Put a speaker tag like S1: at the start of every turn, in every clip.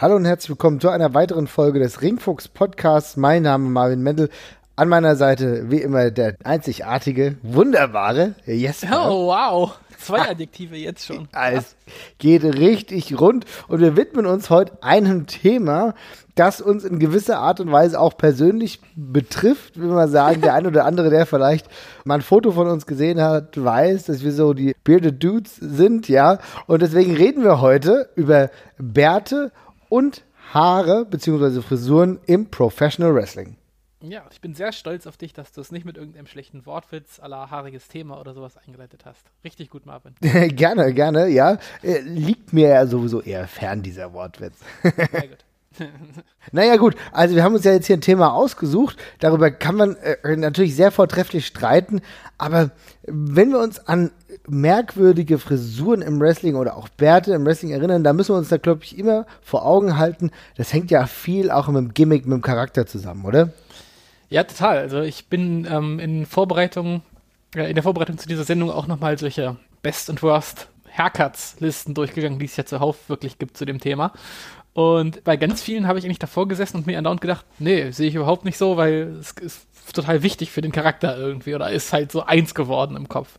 S1: Hallo und herzlich willkommen zu einer weiteren Folge des Ringfuchs Podcasts. Mein Name ist Marvin Mendel. An meiner Seite, wie immer, der einzigartige, wunderbare Jesper.
S2: Oh, wow. Zwei Adjektive jetzt schon.
S1: Es geht richtig rund und wir widmen uns heute einem Thema, das uns in gewisser Art und Weise auch persönlich betrifft. Will man sagen, der eine oder andere, der vielleicht mal ein Foto von uns gesehen hat, weiß, dass wir so die Bearded Dudes sind, ja. Und deswegen reden wir heute über Bärte und Haare bzw. Frisuren im Professional Wrestling.
S2: Ja, ich bin sehr stolz auf dich, dass du es nicht mit irgendeinem schlechten Wortwitz aller haariges Thema oder sowas eingeleitet hast. Richtig gut, Marvin.
S1: gerne, gerne, ja. Äh, liegt mir ja sowieso eher fern, dieser Wortwitz. Sehr gut. naja gut, also wir haben uns ja jetzt hier ein Thema ausgesucht, darüber kann man äh, natürlich sehr vortrefflich streiten, aber wenn wir uns an merkwürdige Frisuren im Wrestling oder auch Bärte im Wrestling erinnern, da müssen wir uns da, glaube ich, immer vor Augen halten, das hängt ja viel auch mit dem Gimmick, mit dem Charakter zusammen, oder?
S2: Ja, total. Also ich bin ähm, in Vorbereitung, äh, in der Vorbereitung zu dieser Sendung auch nochmal solche Best and Worst Haircuts-Listen durchgegangen, die es ja zuhauf wirklich gibt zu dem Thema. Und bei ganz vielen habe ich eigentlich davor gesessen und mir andauernd gedacht, nee, sehe ich überhaupt nicht so, weil es ist total wichtig für den Charakter irgendwie oder ist halt so eins geworden im Kopf.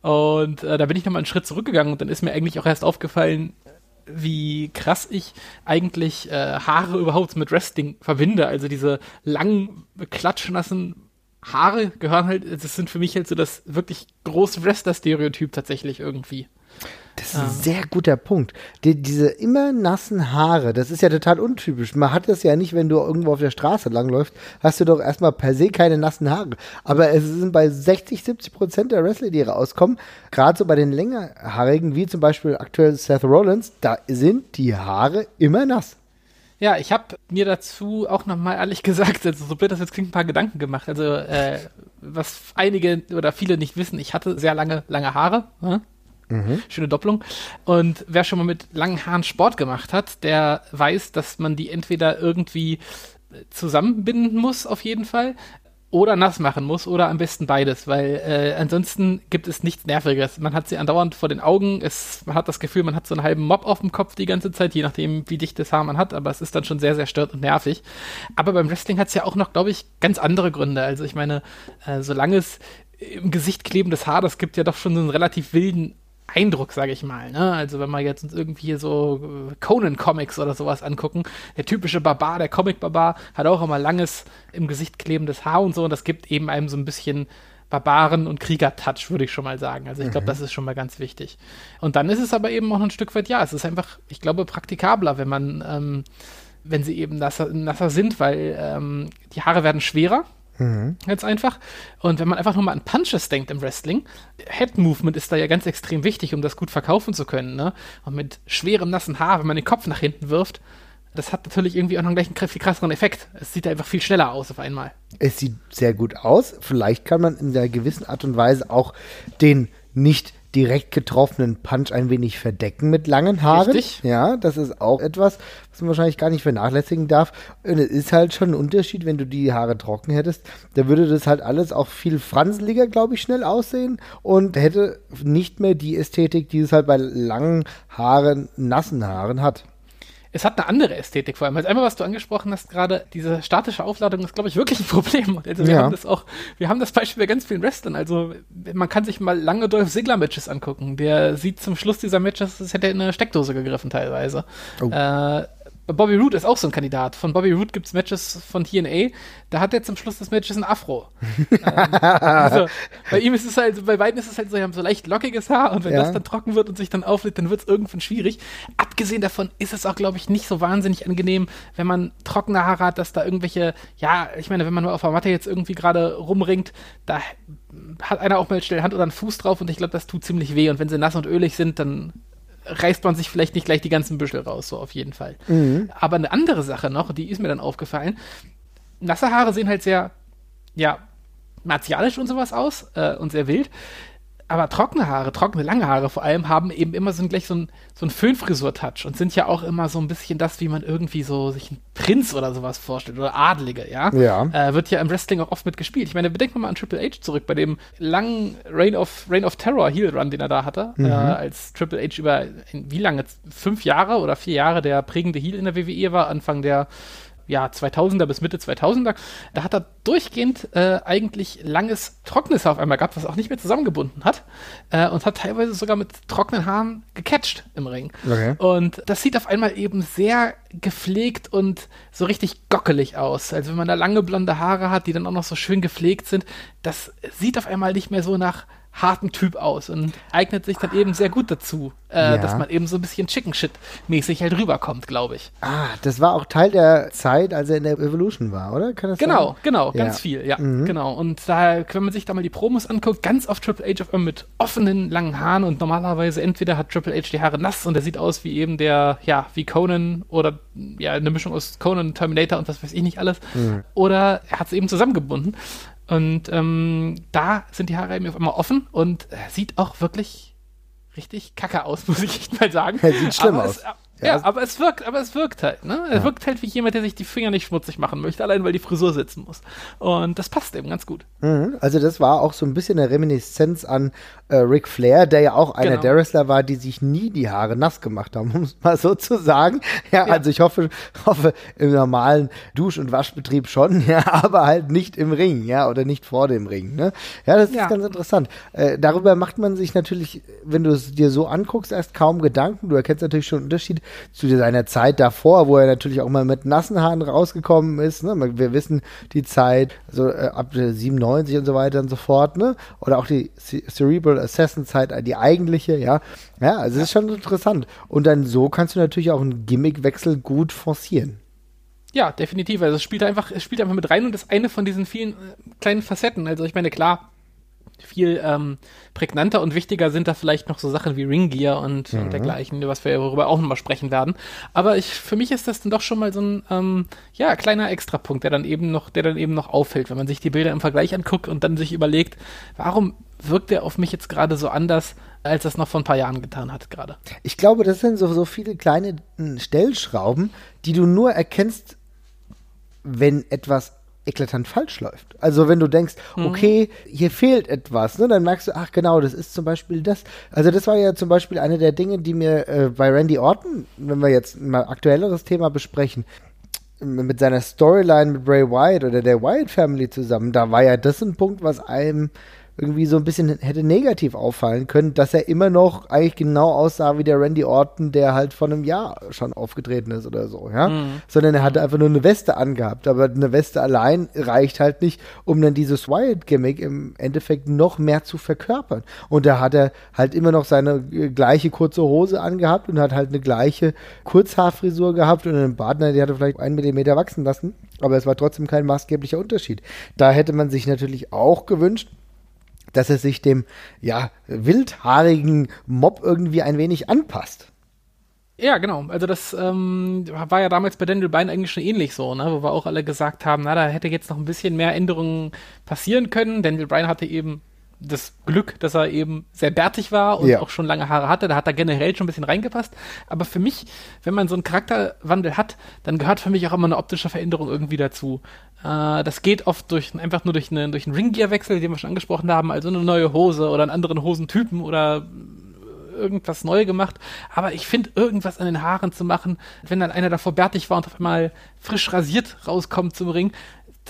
S2: Und äh, da bin ich nochmal einen Schritt zurückgegangen und dann ist mir eigentlich auch erst aufgefallen, wie krass ich eigentlich äh, Haare überhaupt mit Wrestling verbinde. Also diese langen, klatschnassen Haare gehören halt, das sind für mich halt so das wirklich große Wrestler-Stereotyp tatsächlich irgendwie.
S1: Das ist ein sehr guter Punkt. Die, diese immer nassen Haare, das ist ja total untypisch. Man hat das ja nicht, wenn du irgendwo auf der Straße langläufst, hast du doch erstmal per se keine nassen Haare. Aber es sind bei 60, 70 Prozent der Wrestler, die rauskommen, gerade so bei den längerhaarigen, wie zum Beispiel aktuell Seth Rollins, da sind die Haare immer nass.
S2: Ja, ich habe mir dazu auch nochmal ehrlich gesagt, also so blöd das jetzt klingt, ein paar Gedanken gemacht. Also, äh, was einige oder viele nicht wissen, ich hatte sehr lange, lange Haare. Ne? Mhm. Schöne Doppelung. Und wer schon mal mit langen Haaren Sport gemacht hat, der weiß, dass man die entweder irgendwie zusammenbinden muss, auf jeden Fall, oder nass machen muss oder am besten beides, weil äh, ansonsten gibt es nichts Nerviges. Man hat sie andauernd vor den Augen, es, man hat das Gefühl, man hat so einen halben Mob auf dem Kopf die ganze Zeit, je nachdem, wie dicht das Haar man hat, aber es ist dann schon sehr, sehr stört und nervig. Aber beim Wrestling hat es ja auch noch, glaube ich, ganz andere Gründe. Also ich meine, äh, solange es im Gesicht klebendes Haar, das gibt ja doch schon so einen relativ wilden Eindruck, sage ich mal. Ne? Also wenn wir jetzt uns irgendwie so äh, Conan-Comics oder sowas angucken, der typische Barbar, der Comic-Barbar, hat auch immer langes im Gesicht klebendes Haar und so und das gibt eben einem so ein bisschen Barbaren- und Krieger-Touch, würde ich schon mal sagen. Also ich glaube, mhm. das ist schon mal ganz wichtig. Und dann ist es aber eben auch ein Stück weit, ja, es ist einfach, ich glaube, praktikabler, wenn man, ähm, wenn sie eben nasser, nasser sind, weil ähm, die Haare werden schwerer Mhm. Ganz einfach. Und wenn man einfach nur mal an Punches denkt im Wrestling, Head Movement ist da ja ganz extrem wichtig, um das gut verkaufen zu können. Ne? Und mit schwerem, nassen Haar, wenn man den Kopf nach hinten wirft, das hat natürlich irgendwie auch noch gleich einen viel krasseren Effekt. Es sieht einfach viel schneller aus auf einmal.
S1: Es sieht sehr gut aus. Vielleicht kann man in einer gewissen Art und Weise auch den nicht direkt getroffenen Punch ein wenig verdecken mit langen Haaren. Richtig. Ja, das ist auch etwas, was man wahrscheinlich gar nicht vernachlässigen darf. Und es ist halt schon ein Unterschied, wenn du die Haare trocken hättest. Da würde das halt alles auch viel franzeliger, glaube ich, schnell aussehen und hätte nicht mehr die Ästhetik, die es halt bei langen Haaren, nassen Haaren hat
S2: es hat eine andere Ästhetik vor allem. Also einmal, was du angesprochen hast, gerade diese statische Aufladung ist, glaube ich, wirklich ein Problem. Also wir ja. haben das auch, wir haben das Beispiel bei ganz vielen Wrestlern. Also man kann sich mal lange Dolph Ziggler Matches angucken. Der sieht zum Schluss dieser Matches, als hätte er in eine Steckdose gegriffen teilweise. Oh. Äh, Bobby Roode ist auch so ein Kandidat. Von Bobby Roode gibt es Matches von TNA, da hat er zum Schluss des Matches ein Afro. ähm, also, bei ihm ist es halt, bei beiden ist es halt so, sie haben so leicht lockiges Haar und wenn ja. das dann trocken wird und sich dann auflädt, dann wird es irgendwann schwierig. Abgesehen davon ist es auch, glaube ich, nicht so wahnsinnig angenehm, wenn man trockene Haare hat, dass da irgendwelche, ja, ich meine, wenn man nur auf der Matte jetzt irgendwie gerade rumringt, da hat einer auch mal schnell Hand oder einen Fuß drauf und ich glaube, das tut ziemlich weh. Und wenn sie nass und ölig sind, dann reißt man sich vielleicht nicht gleich die ganzen Büschel raus, so auf jeden Fall. Mhm. Aber eine andere Sache noch, die ist mir dann aufgefallen. Nasse Haare sehen halt sehr, ja, martialisch und sowas aus äh, und sehr wild. Aber trockene Haare, trockene lange Haare vor allem, haben eben immer so ein, gleich so ein, so ein Föhnfrisur-Touch und sind ja auch immer so ein bisschen das, wie man irgendwie so sich einen Prinz oder sowas vorstellt oder Adlige, ja.
S1: Ja.
S2: Äh, wird ja im Wrestling auch oft mitgespielt. Ich meine, bedenkt mal an Triple H zurück, bei dem langen Reign of, Reign of Terror Heel Run, den er da hatte, mhm. äh, als Triple H über wie lange? Fünf Jahre oder vier Jahre der prägende Heel in der WWE war, Anfang der ja, 2000er bis Mitte 2000er, da hat er durchgehend äh, eigentlich langes, trockenes Haar auf einmal gehabt, was auch nicht mehr zusammengebunden hat äh, und hat teilweise sogar mit trockenen Haaren gecatcht im Ring. Okay. Und das sieht auf einmal eben sehr gepflegt und so richtig gockelig aus. Also wenn man da lange blonde Haare hat, die dann auch noch so schön gepflegt sind, das sieht auf einmal nicht mehr so nach harten Typ aus und eignet sich dann eben sehr gut dazu, äh, ja. dass man eben so ein bisschen Chicken Shit mäßig halt rüberkommt, glaube ich.
S1: Ah, das war auch Teil der Zeit, als er in der Evolution war, oder?
S2: Kann das genau, sein? genau, ja. ganz viel, ja, mhm. genau. Und da, wenn man sich da mal die Promos anguckt, ganz oft Triple H auf mit offenen langen Haaren und normalerweise entweder hat Triple H die Haare nass und er sieht aus wie eben der, ja, wie Conan oder ja, eine Mischung aus Conan, Terminator und was weiß ich nicht alles, mhm. oder er hat es eben zusammengebunden. Und ähm, da sind die Haare eben auf einmal offen und äh, sieht auch wirklich richtig kacke aus, muss ich echt mal sagen.
S1: sieht schlimm aber aus. Es,
S2: ja, ja, aber es wirkt, aber es wirkt halt, ne? Es ja. wirkt halt wie jemand, der sich die Finger nicht schmutzig machen möchte, allein weil die Frisur sitzen muss. Und das passt eben ganz gut.
S1: Mhm. Also das war auch so ein bisschen eine Reminiszenz an äh, Ric Flair, der ja auch einer genau. der Wrestler war, die sich nie die Haare nass gemacht haben, um es mal so zu sagen. Ja, ja, also ich hoffe, hoffe im normalen Dusch- und Waschbetrieb schon, ja, aber halt nicht im Ring, ja, oder nicht vor dem Ring. Ne? Ja, das ist ganz interessant. Äh, darüber macht man sich natürlich, wenn du es dir so anguckst, erst kaum Gedanken. Du erkennst natürlich schon einen Unterschied zu seiner Zeit davor, wo er natürlich auch mal mit nassen Haaren rausgekommen ist. Ne? Wir wissen die Zeit, also äh, ab 97 und so weiter und so fort, ne? Oder auch die Cerebral Assassin Zeit, die eigentliche, ja. Ja, also es ist schon interessant. Und dann so kannst du natürlich auch einen Gimmickwechsel gut forcieren.
S2: Ja, definitiv. Also es spielt einfach, es spielt einfach mit rein und ist eine von diesen vielen äh, kleinen Facetten. Also ich meine, klar, viel ähm, prägnanter und wichtiger sind da vielleicht noch so Sachen wie Ringgear und, mhm. und dergleichen, was wir darüber auch nochmal sprechen werden. Aber ich, für mich ist das dann doch schon mal so ein ähm, ja, kleiner Extrapunkt, der dann eben noch, der dann eben noch auffällt, wenn man sich die Bilder im Vergleich anguckt und dann sich überlegt, warum wirkt der auf mich jetzt gerade so anders, als das noch vor ein paar Jahren getan hat gerade.
S1: Ich glaube, das sind so, so viele kleine hm, Stellschrauben, die du nur erkennst, wenn etwas eklatant falsch läuft. Also wenn du denkst, mhm. okay, hier fehlt etwas, ne, dann merkst du, ach genau, das ist zum Beispiel das. Also das war ja zum Beispiel eine der Dinge, die mir äh, bei Randy Orton, wenn wir jetzt mal aktuelleres Thema besprechen, mit seiner Storyline mit Bray Wyatt oder der Wyatt Family zusammen, da war ja das ein Punkt, was einem irgendwie so ein bisschen hätte negativ auffallen können, dass er immer noch eigentlich genau aussah wie der Randy Orton, der halt vor einem Jahr schon aufgetreten ist oder so, ja. Mhm. Sondern er hatte einfach nur eine Weste angehabt. Aber eine Weste allein reicht halt nicht, um dann dieses Wyatt-Gimmick im Endeffekt noch mehr zu verkörpern. Und da hat er halt immer noch seine äh, gleiche kurze Hose angehabt und hat halt eine gleiche Kurzhaarfrisur gehabt und einen Partner, der hatte vielleicht einen Millimeter wachsen lassen. Aber es war trotzdem kein maßgeblicher Unterschied. Da hätte man sich natürlich auch gewünscht, dass er sich dem ja wildhaarigen Mob irgendwie ein wenig anpasst.
S2: Ja, genau. Also das ähm, war ja damals bei Daniel Bein eigentlich schon ähnlich so, ne? wo wir auch alle gesagt haben, na, da hätte jetzt noch ein bisschen mehr Änderungen passieren können. Daniel Bryan hatte eben das Glück, dass er eben sehr bärtig war und ja. auch schon lange Haare hatte. Da hat er generell schon ein bisschen reingepasst. Aber für mich, wenn man so einen Charakterwandel hat, dann gehört für mich auch immer eine optische Veränderung irgendwie dazu. Äh, das geht oft durch einfach nur durch, eine, durch einen Ringgear-Wechsel, den wir schon angesprochen haben, also eine neue Hose oder einen anderen Hosentypen oder irgendwas neu gemacht. Aber ich finde, irgendwas an den Haaren zu machen, wenn dann einer davor bärtig war und auf einmal frisch rasiert rauskommt zum Ring,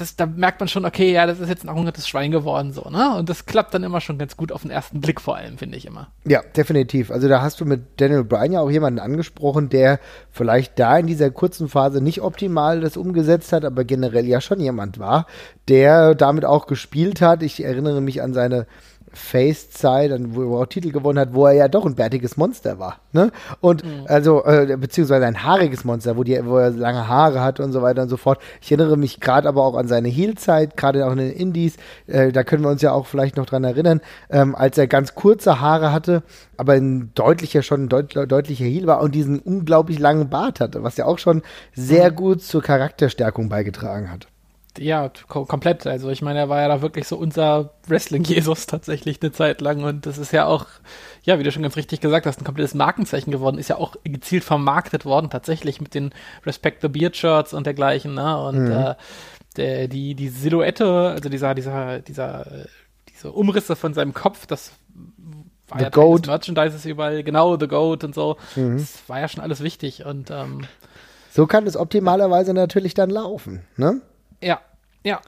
S2: das, da merkt man schon, okay, ja, das ist jetzt ein hungertes Schwein geworden, so, ne? Und das klappt dann immer schon ganz gut auf den ersten Blick vor allem, finde ich immer.
S1: Ja, definitiv. Also da hast du mit Daniel Bryan ja auch jemanden angesprochen, der vielleicht da in dieser kurzen Phase nicht optimal das umgesetzt hat, aber generell ja schon jemand war, der damit auch gespielt hat. Ich erinnere mich an seine Face-Zeit, wo er auch Titel gewonnen hat, wo er ja doch ein bärtiges Monster war. Ne? Und mhm. also, äh, beziehungsweise ein haariges Monster, wo, die, wo er lange Haare hat und so weiter und so fort. Ich erinnere mich gerade aber auch an seine Heel-Zeit, gerade auch in den Indies, äh, da können wir uns ja auch vielleicht noch dran erinnern, ähm, als er ganz kurze Haare hatte, aber ein deutlicher, schon ein deut deutlicher Heel war und diesen unglaublich langen Bart hatte, was ja auch schon sehr mhm. gut zur Charakterstärkung beigetragen hat.
S2: Ja, komplett. Also ich meine, er war ja da wirklich so unser Wrestling-Jesus tatsächlich eine Zeit lang und das ist ja auch, ja, wie du schon ganz richtig gesagt hast, ein komplettes Markenzeichen geworden, ist ja auch gezielt vermarktet worden, tatsächlich mit den Respect the Beard Shirts und dergleichen, ne? Und mhm. äh, der, die, die Silhouette, also dieser, dieser, dieser, diese Umrisse von seinem Kopf, das war
S1: the ja Goat.
S2: Merchandises überall, genau, The Goat und so. Mhm. Das war ja schon alles wichtig und ähm,
S1: so kann es optimalerweise natürlich dann laufen, ne?
S2: Ja, ja.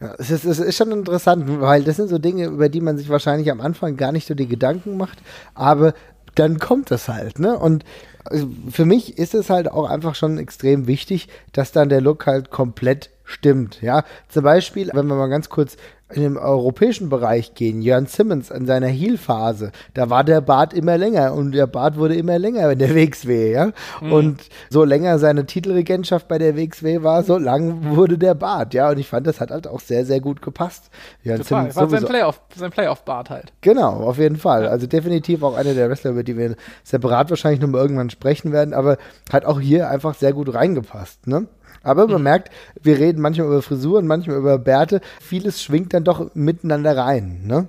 S1: ja es, ist, es ist schon interessant, weil das sind so Dinge, über die man sich wahrscheinlich am Anfang gar nicht so die Gedanken macht, aber dann kommt es halt, ne? Und also, für mich ist es halt auch einfach schon extrem wichtig, dass dann der Look halt komplett stimmt, ja. Zum Beispiel, wenn wir mal ganz kurz in dem europäischen Bereich gehen, Jörn Simmons in seiner Heel-Phase, da war der Bart immer länger und der Bart wurde immer länger in der WXW, ja. Mhm. Und so länger seine Titelregentschaft bei der WXW war, so lang wurde der Bart, ja. Und ich fand, das hat halt auch sehr, sehr gut gepasst.
S2: Jörn Total. Simmons war sein Playoff, sein Playoff-Bart halt.
S1: Genau, auf jeden Fall. Also definitiv auch einer der Wrestler, über die wir separat wahrscheinlich nochmal irgendwann sprechen werden, aber hat auch hier einfach sehr gut reingepasst, ne? Aber man mhm. merkt, wir reden manchmal über Frisuren, manchmal über Bärte. Vieles schwingt dann doch miteinander rein, ne?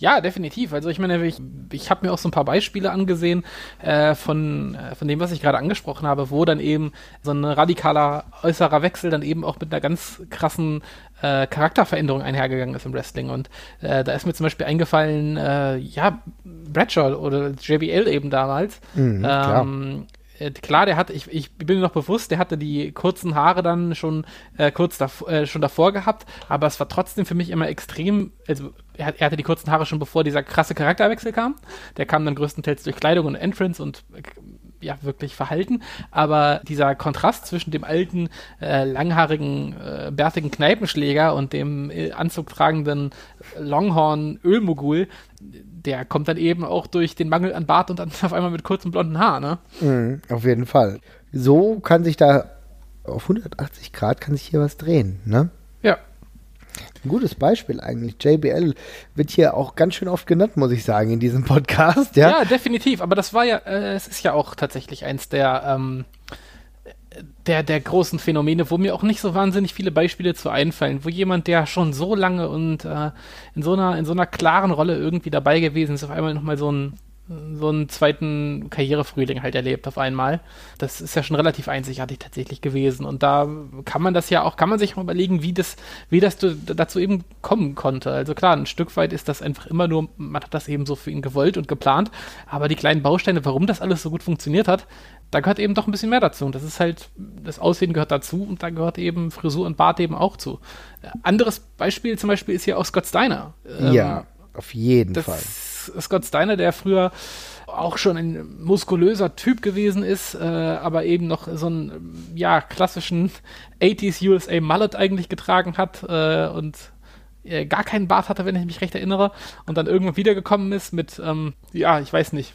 S2: Ja, definitiv. Also ich meine, ich, ich habe mir auch so ein paar Beispiele angesehen äh, von, äh, von dem, was ich gerade angesprochen habe, wo dann eben so ein radikaler äußerer Wechsel dann eben auch mit einer ganz krassen äh, Charakterveränderung einhergegangen ist im Wrestling. Und äh, da ist mir zum Beispiel eingefallen, äh, ja, Bradshaw oder JBL eben damals. Mhm, ähm, äh, klar, der hatte, ich, ich bin mir noch bewusst, der hatte die kurzen Haare dann schon äh, kurz davor, äh, schon davor gehabt, aber es war trotzdem für mich immer extrem, also er, er, hatte die kurzen Haare schon bevor dieser krasse Charakterwechsel kam. Der kam dann größtenteils durch Kleidung und Entrance und äh, ja, wirklich Verhalten. Aber dieser Kontrast zwischen dem alten, äh, langhaarigen, äh, bärtigen Kneipenschläger und dem äh, anzugtragenden Longhorn-Ölmogul, der kommt dann eben auch durch den Mangel an Bart und dann auf einmal mit kurzem blonden Haar, ne?
S1: Mhm, auf jeden Fall. So kann sich da auf 180 Grad kann sich hier was drehen, ne?
S2: Ja.
S1: Ein gutes Beispiel eigentlich. JBL wird hier auch ganz schön oft genannt, muss ich sagen, in diesem Podcast. Ja,
S2: ja definitiv. Aber das war ja, äh, es ist ja auch tatsächlich eins der ähm, der, der großen Phänomene, wo mir auch nicht so wahnsinnig viele Beispiele zu einfallen, wo jemand, der schon so lange und äh, in, so einer, in so einer klaren Rolle irgendwie dabei gewesen ist, auf einmal nochmal so ein so einen zweiten Karrierefrühling halt erlebt auf einmal. Das ist ja schon relativ einzigartig tatsächlich gewesen. Und da kann man das ja auch, kann man sich mal überlegen, wie das, wie das dazu eben kommen konnte. Also klar, ein Stück weit ist das einfach immer nur, man hat das eben so für ihn gewollt und geplant. Aber die kleinen Bausteine, warum das alles so gut funktioniert hat, da gehört eben doch ein bisschen mehr dazu. Und das ist halt, das Aussehen gehört dazu und da gehört eben Frisur und Bart eben auch zu. Anderes Beispiel zum Beispiel ist hier auch Scott Steiner.
S1: Ja, ähm, auf jeden Fall
S2: Scott Steiner, der früher auch schon ein muskulöser Typ gewesen ist, äh, aber eben noch so einen, ja, klassischen 80s USA Mullet eigentlich getragen hat äh, und äh, gar keinen Bart hatte, wenn ich mich recht erinnere, und dann irgendwann wiedergekommen ist mit, ähm, ja, ich weiß nicht,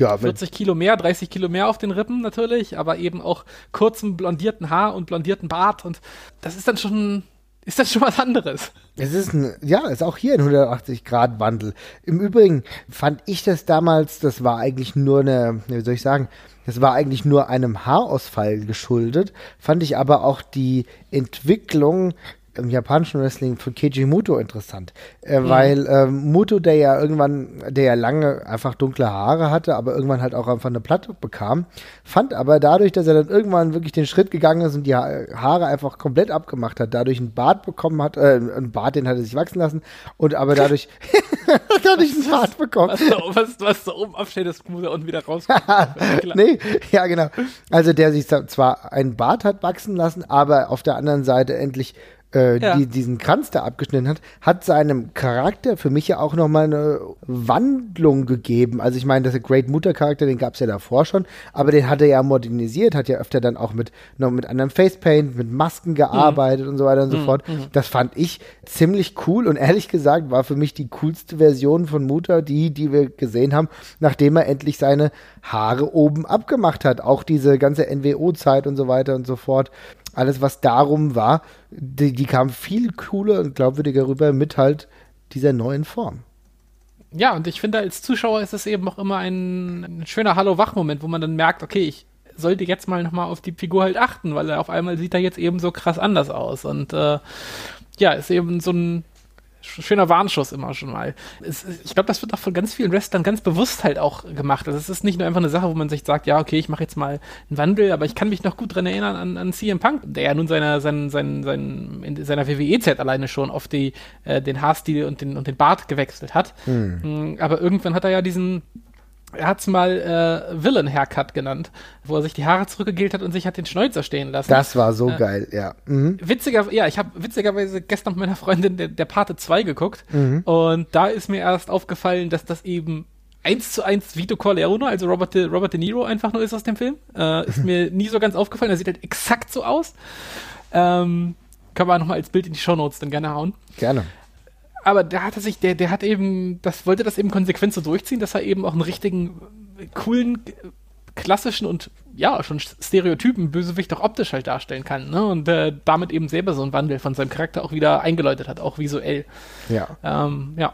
S2: ja, 40 Kilo mehr, 30 Kilo mehr auf den Rippen natürlich, aber eben auch kurzem blondierten Haar und blondierten Bart und das ist dann schon ist das schon was anderes.
S1: Es ist ein, ja, ist auch hier ein 180-Grad-Wandel. Im Übrigen fand ich das damals, das war eigentlich nur eine, wie soll ich sagen, das war eigentlich nur einem Haarausfall geschuldet, fand ich aber auch die Entwicklung im japanischen Wrestling von Keiji Muto interessant, äh, mhm. weil ähm, Muto, der ja irgendwann, der ja lange einfach dunkle Haare hatte, aber irgendwann halt auch einfach eine Platte bekam, fand aber dadurch, dass er dann irgendwann wirklich den Schritt gegangen ist und die Haare einfach komplett abgemacht hat, dadurch einen Bart bekommen hat, äh, einen Bart, den hat er sich wachsen lassen und aber dadurch, dadurch einen Bart bekommen.
S2: Was da, was, was da oben aufsteht, das muss er unten wieder rauskommen.
S1: nee, ja genau. Also der sich zwar einen Bart hat wachsen lassen, aber auf der anderen Seite endlich äh, ja. die, diesen Kranz da abgeschnitten hat, hat seinem Charakter für mich ja auch nochmal eine Wandlung gegeben. Also ich meine, das Great Mutter Charakter, den gab es ja davor schon, aber den hat er ja modernisiert, hat ja öfter dann auch mit noch mit anderem Facepaint, mit Masken gearbeitet mhm. und so weiter und so mhm. fort. Mhm. Das fand ich ziemlich cool und ehrlich gesagt war für mich die coolste Version von Mutter die, die wir gesehen haben, nachdem er endlich seine Haare oben abgemacht hat. Auch diese ganze NWO-Zeit und so weiter und so fort alles, was darum war, die, die kam viel cooler und glaubwürdiger rüber mit halt dieser neuen Form.
S2: Ja, und ich finde, als Zuschauer ist es eben auch immer ein, ein schöner Hallo-Wach-Moment, wo man dann merkt, okay, ich sollte jetzt mal nochmal auf die Figur halt achten, weil er auf einmal sieht er jetzt eben so krass anders aus. Und äh, ja, ist eben so ein schöner Warnschuss immer schon mal. Es, ich glaube, das wird auch von ganz vielen Wrestlern ganz bewusst halt auch gemacht. Also es ist nicht nur einfach eine Sache, wo man sich sagt, ja, okay, ich mache jetzt mal einen Wandel, aber ich kann mich noch gut dran erinnern an, an CM Punk, der ja nun seiner, sein, sein, sein, in seiner WWE-Zeit alleine schon auf die, äh, den Haarstil und den, und den Bart gewechselt hat. Hm. Aber irgendwann hat er ja diesen er hat es mal äh, Villain-Haircut genannt, wo er sich die Haare zurückgegelt hat und sich hat den Schnäuzer stehen lassen.
S1: Das war so äh, geil, ja.
S2: Mhm. Witziger, ja, ich habe witzigerweise gestern mit meiner Freundin der, der Pate 2 geguckt mhm. und da ist mir erst aufgefallen, dass das eben eins zu eins Vito Corleone, also Robert De, Robert De Niro einfach nur ist aus dem Film. Äh, ist mir nie so ganz aufgefallen, er sieht halt exakt so aus. Ähm, kann man nochmal als Bild in die Shownotes dann gerne hauen.
S1: Gerne
S2: aber der hatte sich, der, der hat eben, das wollte das eben konsequent so durchziehen, dass er eben auch einen richtigen, coolen, klassischen und ja, schon Stereotypen Bösewicht auch optisch halt darstellen kann, ne? Und äh, damit eben selber so einen Wandel von seinem Charakter auch wieder eingeläutet hat, auch visuell.
S1: Ja.
S2: Ähm, ja.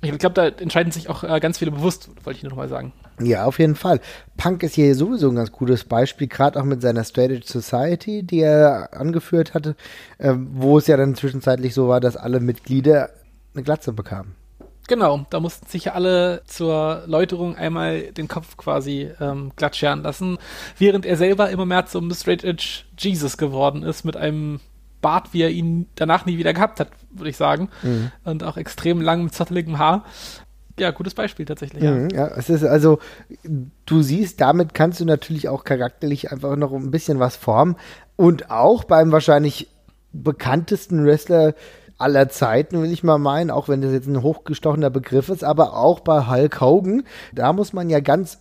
S2: Ich glaube, da entscheiden sich auch äh, ganz viele bewusst, wollte ich nur noch mal sagen.
S1: Ja, auf jeden Fall. Punk ist hier sowieso ein ganz gutes Beispiel, gerade auch mit seiner Strategy Society, die er angeführt hatte, äh, wo es ja dann zwischenzeitlich so war, dass alle Mitglieder eine Glatze bekamen.
S2: Genau, da mussten sich ja alle zur Läuterung einmal den Kopf quasi ähm, glatt scheren lassen, während er selber immer mehr zum Straight Edge Jesus geworden ist mit einem Bart, wie er ihn danach nie wieder gehabt hat, würde ich sagen. Mhm. Und auch extrem langem, zotteligem Haar. Ja, gutes Beispiel tatsächlich. Ja.
S1: Mhm, ja, es ist also, du siehst, damit kannst du natürlich auch charakterlich einfach noch ein bisschen was formen. Und auch beim wahrscheinlich bekanntesten Wrestler aller Zeiten, will ich mal meinen, auch wenn das jetzt ein hochgestochener Begriff ist, aber auch bei Hulk Hogan, da muss man ja ganz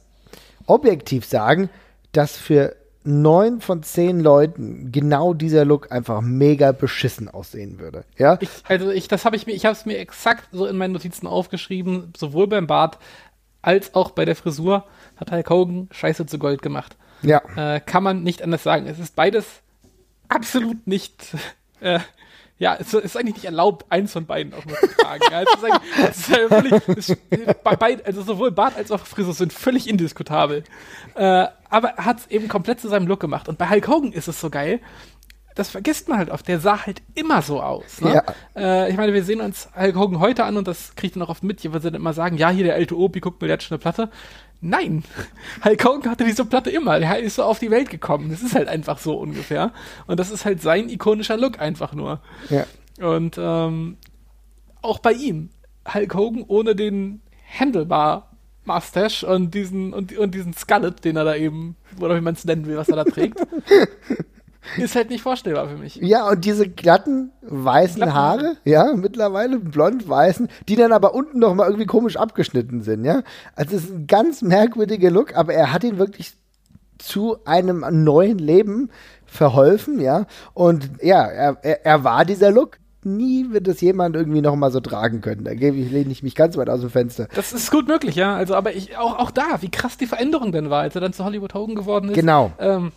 S1: objektiv sagen, dass für neun von zehn Leuten genau dieser Look einfach mega beschissen aussehen würde. Ja?
S2: Ich, also ich, das habe ich mir, ich habe es mir exakt so in meinen Notizen aufgeschrieben, sowohl beim Bart als auch bei der Frisur hat Hulk Hogan Scheiße zu Gold gemacht.
S1: Ja.
S2: Äh, kann man nicht anders sagen. Es ist beides absolut nicht äh, ja, es ist eigentlich nicht erlaubt, eins von beiden auch nur zu tragen. ja, es ist es ist halt völlig, es, bei beid, also sowohl Bart als auch Frisur sind völlig indiskutabel. Äh, aber er hat es eben komplett zu seinem Look gemacht. Und bei Hulk Hogan ist es so geil, das vergisst man halt oft. Der sah halt immer so aus. Ne? Ja. Äh, ich meine, wir sehen uns Hulk Hogan heute an und das kriegt man auch oft mit, weil sie dann immer sagen, ja, hier der alte Opi, guck mal, der hat schon eine Platte. Nein, Hulk Hogan hatte diese Platte immer. Der ist so auf die Welt gekommen. Das ist halt einfach so ungefähr. Und das ist halt sein ikonischer Look einfach nur.
S1: Ja.
S2: Und ähm, auch bei ihm, Hulk Hogan ohne den Handlebar Mustache und diesen und, und diesen Skullet, den er da eben, oder wie man es nennen will, was er da trägt. ist halt nicht vorstellbar für mich.
S1: Ja, und diese glatten, weißen glatten Haare, ja, mittlerweile blond-weißen, die dann aber unten noch mal irgendwie komisch abgeschnitten sind, ja. Also es ist ein ganz merkwürdiger Look, aber er hat ihn wirklich zu einem neuen Leben verholfen, ja. Und ja, er, er, er war dieser Look nie wird es jemand irgendwie noch mal so tragen können. Da gebe ich, lehne ich mich ganz weit aus dem Fenster.
S2: Das ist gut möglich, ja. Also, aber ich, auch, auch da, wie krass die Veränderung denn war, als er dann zu Hollywood Hogan geworden ist.
S1: Genau.
S2: Ähm,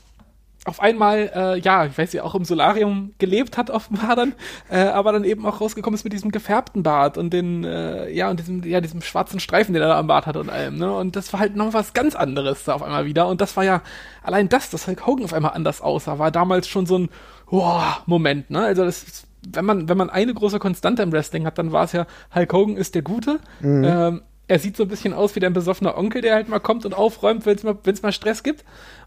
S2: auf einmal, äh, ja, ich weiß ja, auch im Solarium gelebt hat offenbar dann, äh, aber dann eben auch rausgekommen ist mit diesem gefärbten Bart und den, äh, ja, und diesem, ja, diesem schwarzen Streifen, den er da am Bart hatte und allem, ne? Und das war halt noch was ganz anderes da auf einmal wieder. Und das war ja, allein das, dass Hulk Hogan auf einmal anders aussah, war damals schon so ein, wow, Moment, ne? Also das wenn man, wenn man eine große Konstante im Wrestling hat, dann war es ja, Hulk Hogan ist der Gute. Mhm. Ähm, er sieht so ein bisschen aus wie dein besoffener Onkel, der halt mal kommt und aufräumt, wenn es mal, wenn's mal Stress gibt.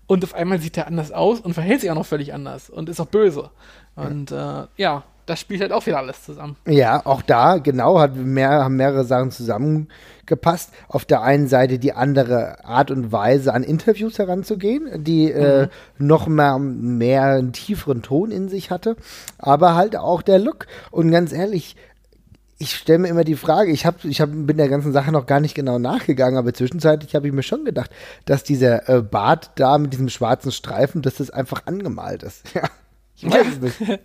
S2: Und auf einmal sieht er anders aus und verhält sich auch noch völlig anders und ist auch böse. Und ja, äh, ja das spielt halt auch wieder alles zusammen.
S1: Ja, auch da, genau, hat mehr, haben mehrere Sachen zusammengepasst. Auf der einen Seite die andere Art und Weise, an Interviews heranzugehen, die äh, mhm. äh, noch mal mehr einen tieferen Ton in sich hatte, aber halt auch der Look. Und ganz ehrlich, ich stelle mir immer die Frage, ich, hab, ich hab, bin der ganzen Sache noch gar nicht genau nachgegangen, aber zwischenzeitlich habe ich mir schon gedacht, dass dieser äh, Bart da mit diesem schwarzen Streifen, dass das einfach angemalt ist. Ja, ich weiß es nicht.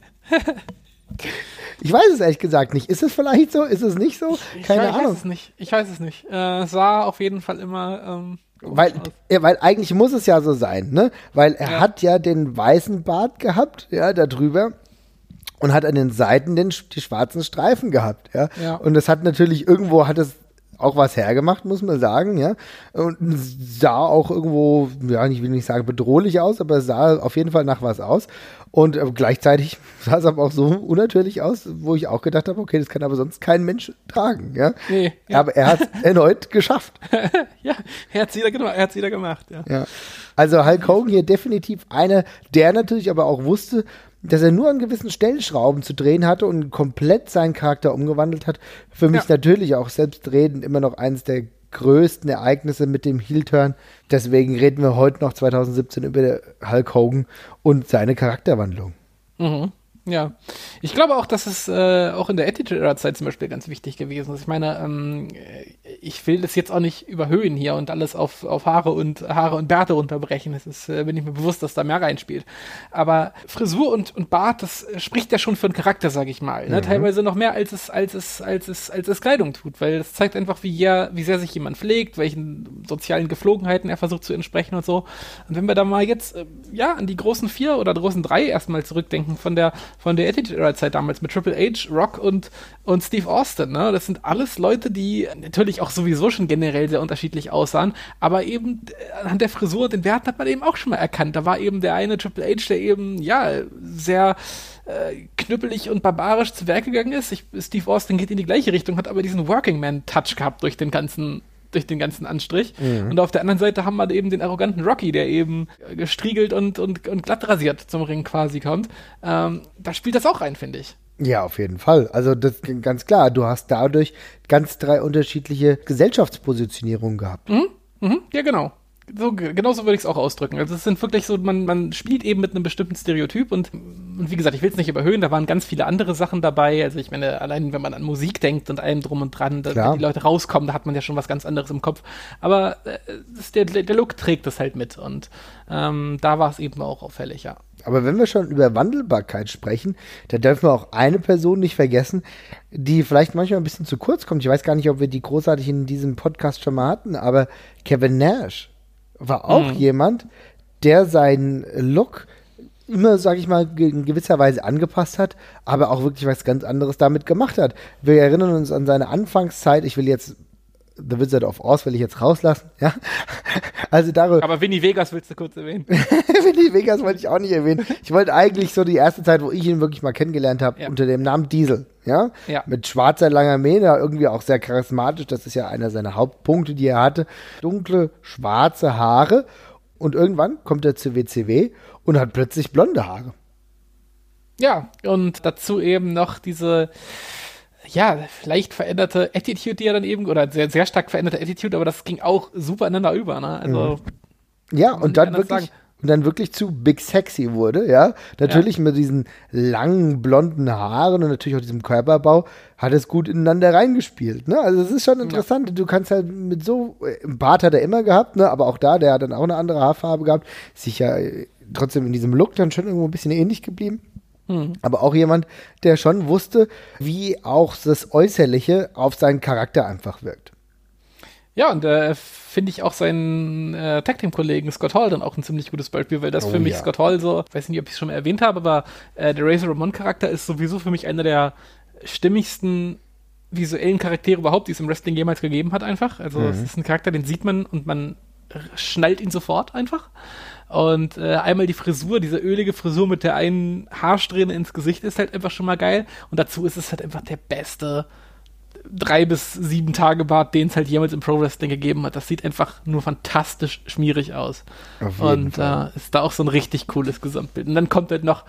S1: Ich weiß es ehrlich gesagt nicht. Ist es vielleicht so? Ist es nicht so? Keine
S2: ich,
S1: Ahnung. Ich
S2: weiß es nicht. Ich weiß es nicht. Äh, sah auf jeden Fall immer. Ähm,
S1: weil, ja, weil eigentlich muss es ja so sein, ne? Weil er ja. hat ja den weißen Bart gehabt, ja, da drüber und hat an den Seiten den, die schwarzen Streifen gehabt, ja?
S2: ja.
S1: Und das hat natürlich irgendwo hat es auch was hergemacht, muss man sagen, ja. Und sah auch irgendwo, ja, ich will nicht sagen bedrohlich aus, aber es sah auf jeden Fall nach was aus. Und äh, gleichzeitig sah es aber auch so unnatürlich aus, wo ich auch gedacht habe, okay, das kann aber sonst kein Mensch tragen, ja. Nee, ja. Aber er hat es erneut geschafft.
S2: ja, er hat es wieder, gemacht, er hat's wieder gemacht, ja.
S1: ja. Also Hulk Hogan hier definitiv einer, der natürlich aber auch wusste, dass er nur an gewissen Stellschrauben zu drehen hatte und komplett seinen Charakter umgewandelt hat. Für mich ja. natürlich auch selbstredend immer noch eines der größten Ereignisse mit dem Heel-Turn. Deswegen reden wir heute noch 2017 über Hulk Hogan und seine Charakterwandlung.
S2: Mhm. Ja, ich glaube auch, dass es äh, auch in der Attitude-Era-Zeit zum Beispiel ganz wichtig gewesen ist. Ich meine, ähm, ich will das jetzt auch nicht überhöhen hier und alles auf, auf Haare und Haare und Bärte runterbrechen. Das ist, äh, bin ich mir bewusst, dass da mehr reinspielt. Aber Frisur und, und Bart, das spricht ja schon für einen Charakter, sage ich mal. Ne? Mhm. Teilweise noch mehr als es, als es, als es, als es Kleidung tut, weil das zeigt einfach, wie, ja, wie sehr sich jemand pflegt, welchen sozialen Geflogenheiten er versucht zu entsprechen und so. Und wenn wir da mal jetzt, äh, ja, an die großen vier oder großen drei erstmal zurückdenken von der von der Attitude-Era-Zeit damals mit Triple H, Rock und, und Steve Austin. Ne? Das sind alles Leute, die natürlich auch sowieso schon generell sehr unterschiedlich aussahen, aber eben äh, anhand der Frisur und den Werten hat man eben auch schon mal erkannt. Da war eben der eine Triple H, der eben, ja, sehr äh, knüppelig und barbarisch zu Werk gegangen ist. Ich, Steve Austin geht in die gleiche Richtung, hat aber diesen Working Man-Touch gehabt durch den ganzen durch den ganzen Anstrich. Mhm. Und auf der anderen Seite haben wir eben den arroganten Rocky, der eben gestriegelt und, und, und glatt rasiert zum Ring quasi kommt. Ähm, da spielt das auch rein, finde ich.
S1: Ja, auf jeden Fall. Also das ganz klar. Du hast dadurch ganz drei unterschiedliche Gesellschaftspositionierungen gehabt.
S2: Mhm. Mhm. Ja, genau so, genauso würde ich es auch ausdrücken. Also es sind wirklich so, man, man spielt eben mit einem bestimmten Stereotyp und, und wie gesagt, ich will es nicht überhöhen, da waren ganz viele andere Sachen dabei. Also ich meine, allein wenn man an Musik denkt und allem drum und dran, da, wenn die Leute rauskommen, da hat man ja schon was ganz anderes im Kopf. Aber äh, der, der Look trägt das halt mit und ähm, da war es eben auch auffällig, ja.
S1: Aber wenn wir schon über Wandelbarkeit sprechen, da dürfen wir auch eine Person nicht vergessen, die vielleicht manchmal ein bisschen zu kurz kommt. Ich weiß gar nicht, ob wir die großartig in diesem Podcast schon mal hatten, aber Kevin Nash war auch mhm. jemand, der seinen Look immer, sag ich mal, in gewisser Weise angepasst hat, aber auch wirklich was ganz anderes damit gemacht hat. Wir erinnern uns an seine Anfangszeit, ich will jetzt The Wizard of Oz will ich jetzt rauslassen, ja. Also darüber.
S2: Aber Winnie Vegas willst du kurz erwähnen.
S1: Winnie Vegas wollte ich auch nicht erwähnen. Ich wollte eigentlich so die erste Zeit, wo ich ihn wirklich mal kennengelernt habe, ja. unter dem Namen Diesel, ja? ja. Mit schwarzer langer Mähne, irgendwie auch sehr charismatisch. Das ist ja einer seiner Hauptpunkte, die er hatte. Dunkle, schwarze Haare. Und irgendwann kommt er zur WCW und hat plötzlich blonde Haare.
S2: Ja, und dazu eben noch diese ja, leicht veränderte Attitude, die er dann eben, oder sehr, sehr stark veränderte Attitude, aber das ging auch super ineinander über, ne? Also.
S1: Mhm. Ja, und dann wirklich. Sagen. Und dann wirklich zu Big Sexy wurde, ja. Natürlich ja. mit diesen langen blonden Haaren und natürlich auch diesem Körperbau hat es gut ineinander reingespielt, ne? Also es ist schon interessant. Ja. Du kannst halt mit so, im Bart hat er immer gehabt, ne? Aber auch da, der hat dann auch eine andere Haarfarbe gehabt, sicher trotzdem in diesem Look dann schon irgendwo ein bisschen ähnlich geblieben. Mhm. Aber auch jemand, der schon wusste, wie auch das Äußerliche auf seinen Charakter einfach wirkt.
S2: Ja, und äh, finde ich auch seinen äh, Tag Team Kollegen Scott Hall dann auch ein ziemlich gutes Beispiel, weil das oh, für mich ja. Scott Hall so, weiß nicht, ob ich es schon mal erwähnt habe, aber äh, der Razor Ramon Charakter ist sowieso für mich einer der stimmigsten visuellen Charaktere überhaupt, die es im Wrestling jemals gegeben hat einfach. Also mhm. es ist ein Charakter, den sieht man und man schnallt ihn sofort einfach. Und äh, einmal die Frisur, diese ölige Frisur mit der einen Haarsträhne ins Gesicht ist halt einfach schon mal geil. Und dazu ist es halt einfach der beste drei bis sieben Tage Bart, den es halt jemals im Pro Wrestling gegeben hat. Das sieht einfach nur fantastisch schmierig aus. Und äh, ist da auch so ein richtig cooles Gesamtbild. Und dann kommt halt noch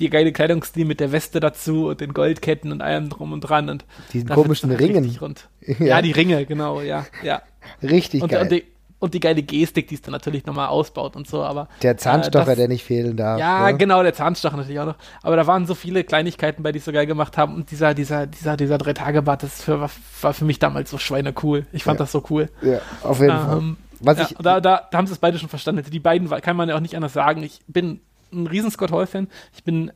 S2: die geile Kleidungsstil mit der Weste dazu und den Goldketten und allem drum und dran und
S1: diesen komischen Ringen.
S2: Ja. ja. die Ringe, genau, ja, ja.
S1: Richtig
S2: und,
S1: geil.
S2: Und die, und die geile Gestik, die es dann natürlich nochmal ausbaut und so, aber.
S1: Der Zahnstocher, äh, das, der nicht fehlen darf.
S2: Ja, ne? genau, der Zahnstocher natürlich auch noch. Aber da waren so viele Kleinigkeiten bei, die es so geil gemacht haben und dieser, dieser, dieser, dieser Drei-Tage-Bart, das für, war, war, für mich damals so schweinecool. Ich fand ja. das so cool.
S1: Ja, auf jeden ähm, Fall.
S2: Was ja, ich, da, da, da haben sie es beide schon verstanden. Die beiden kann man ja auch nicht anders sagen. Ich bin ein riesen Scott Hall-Fan. Ich bin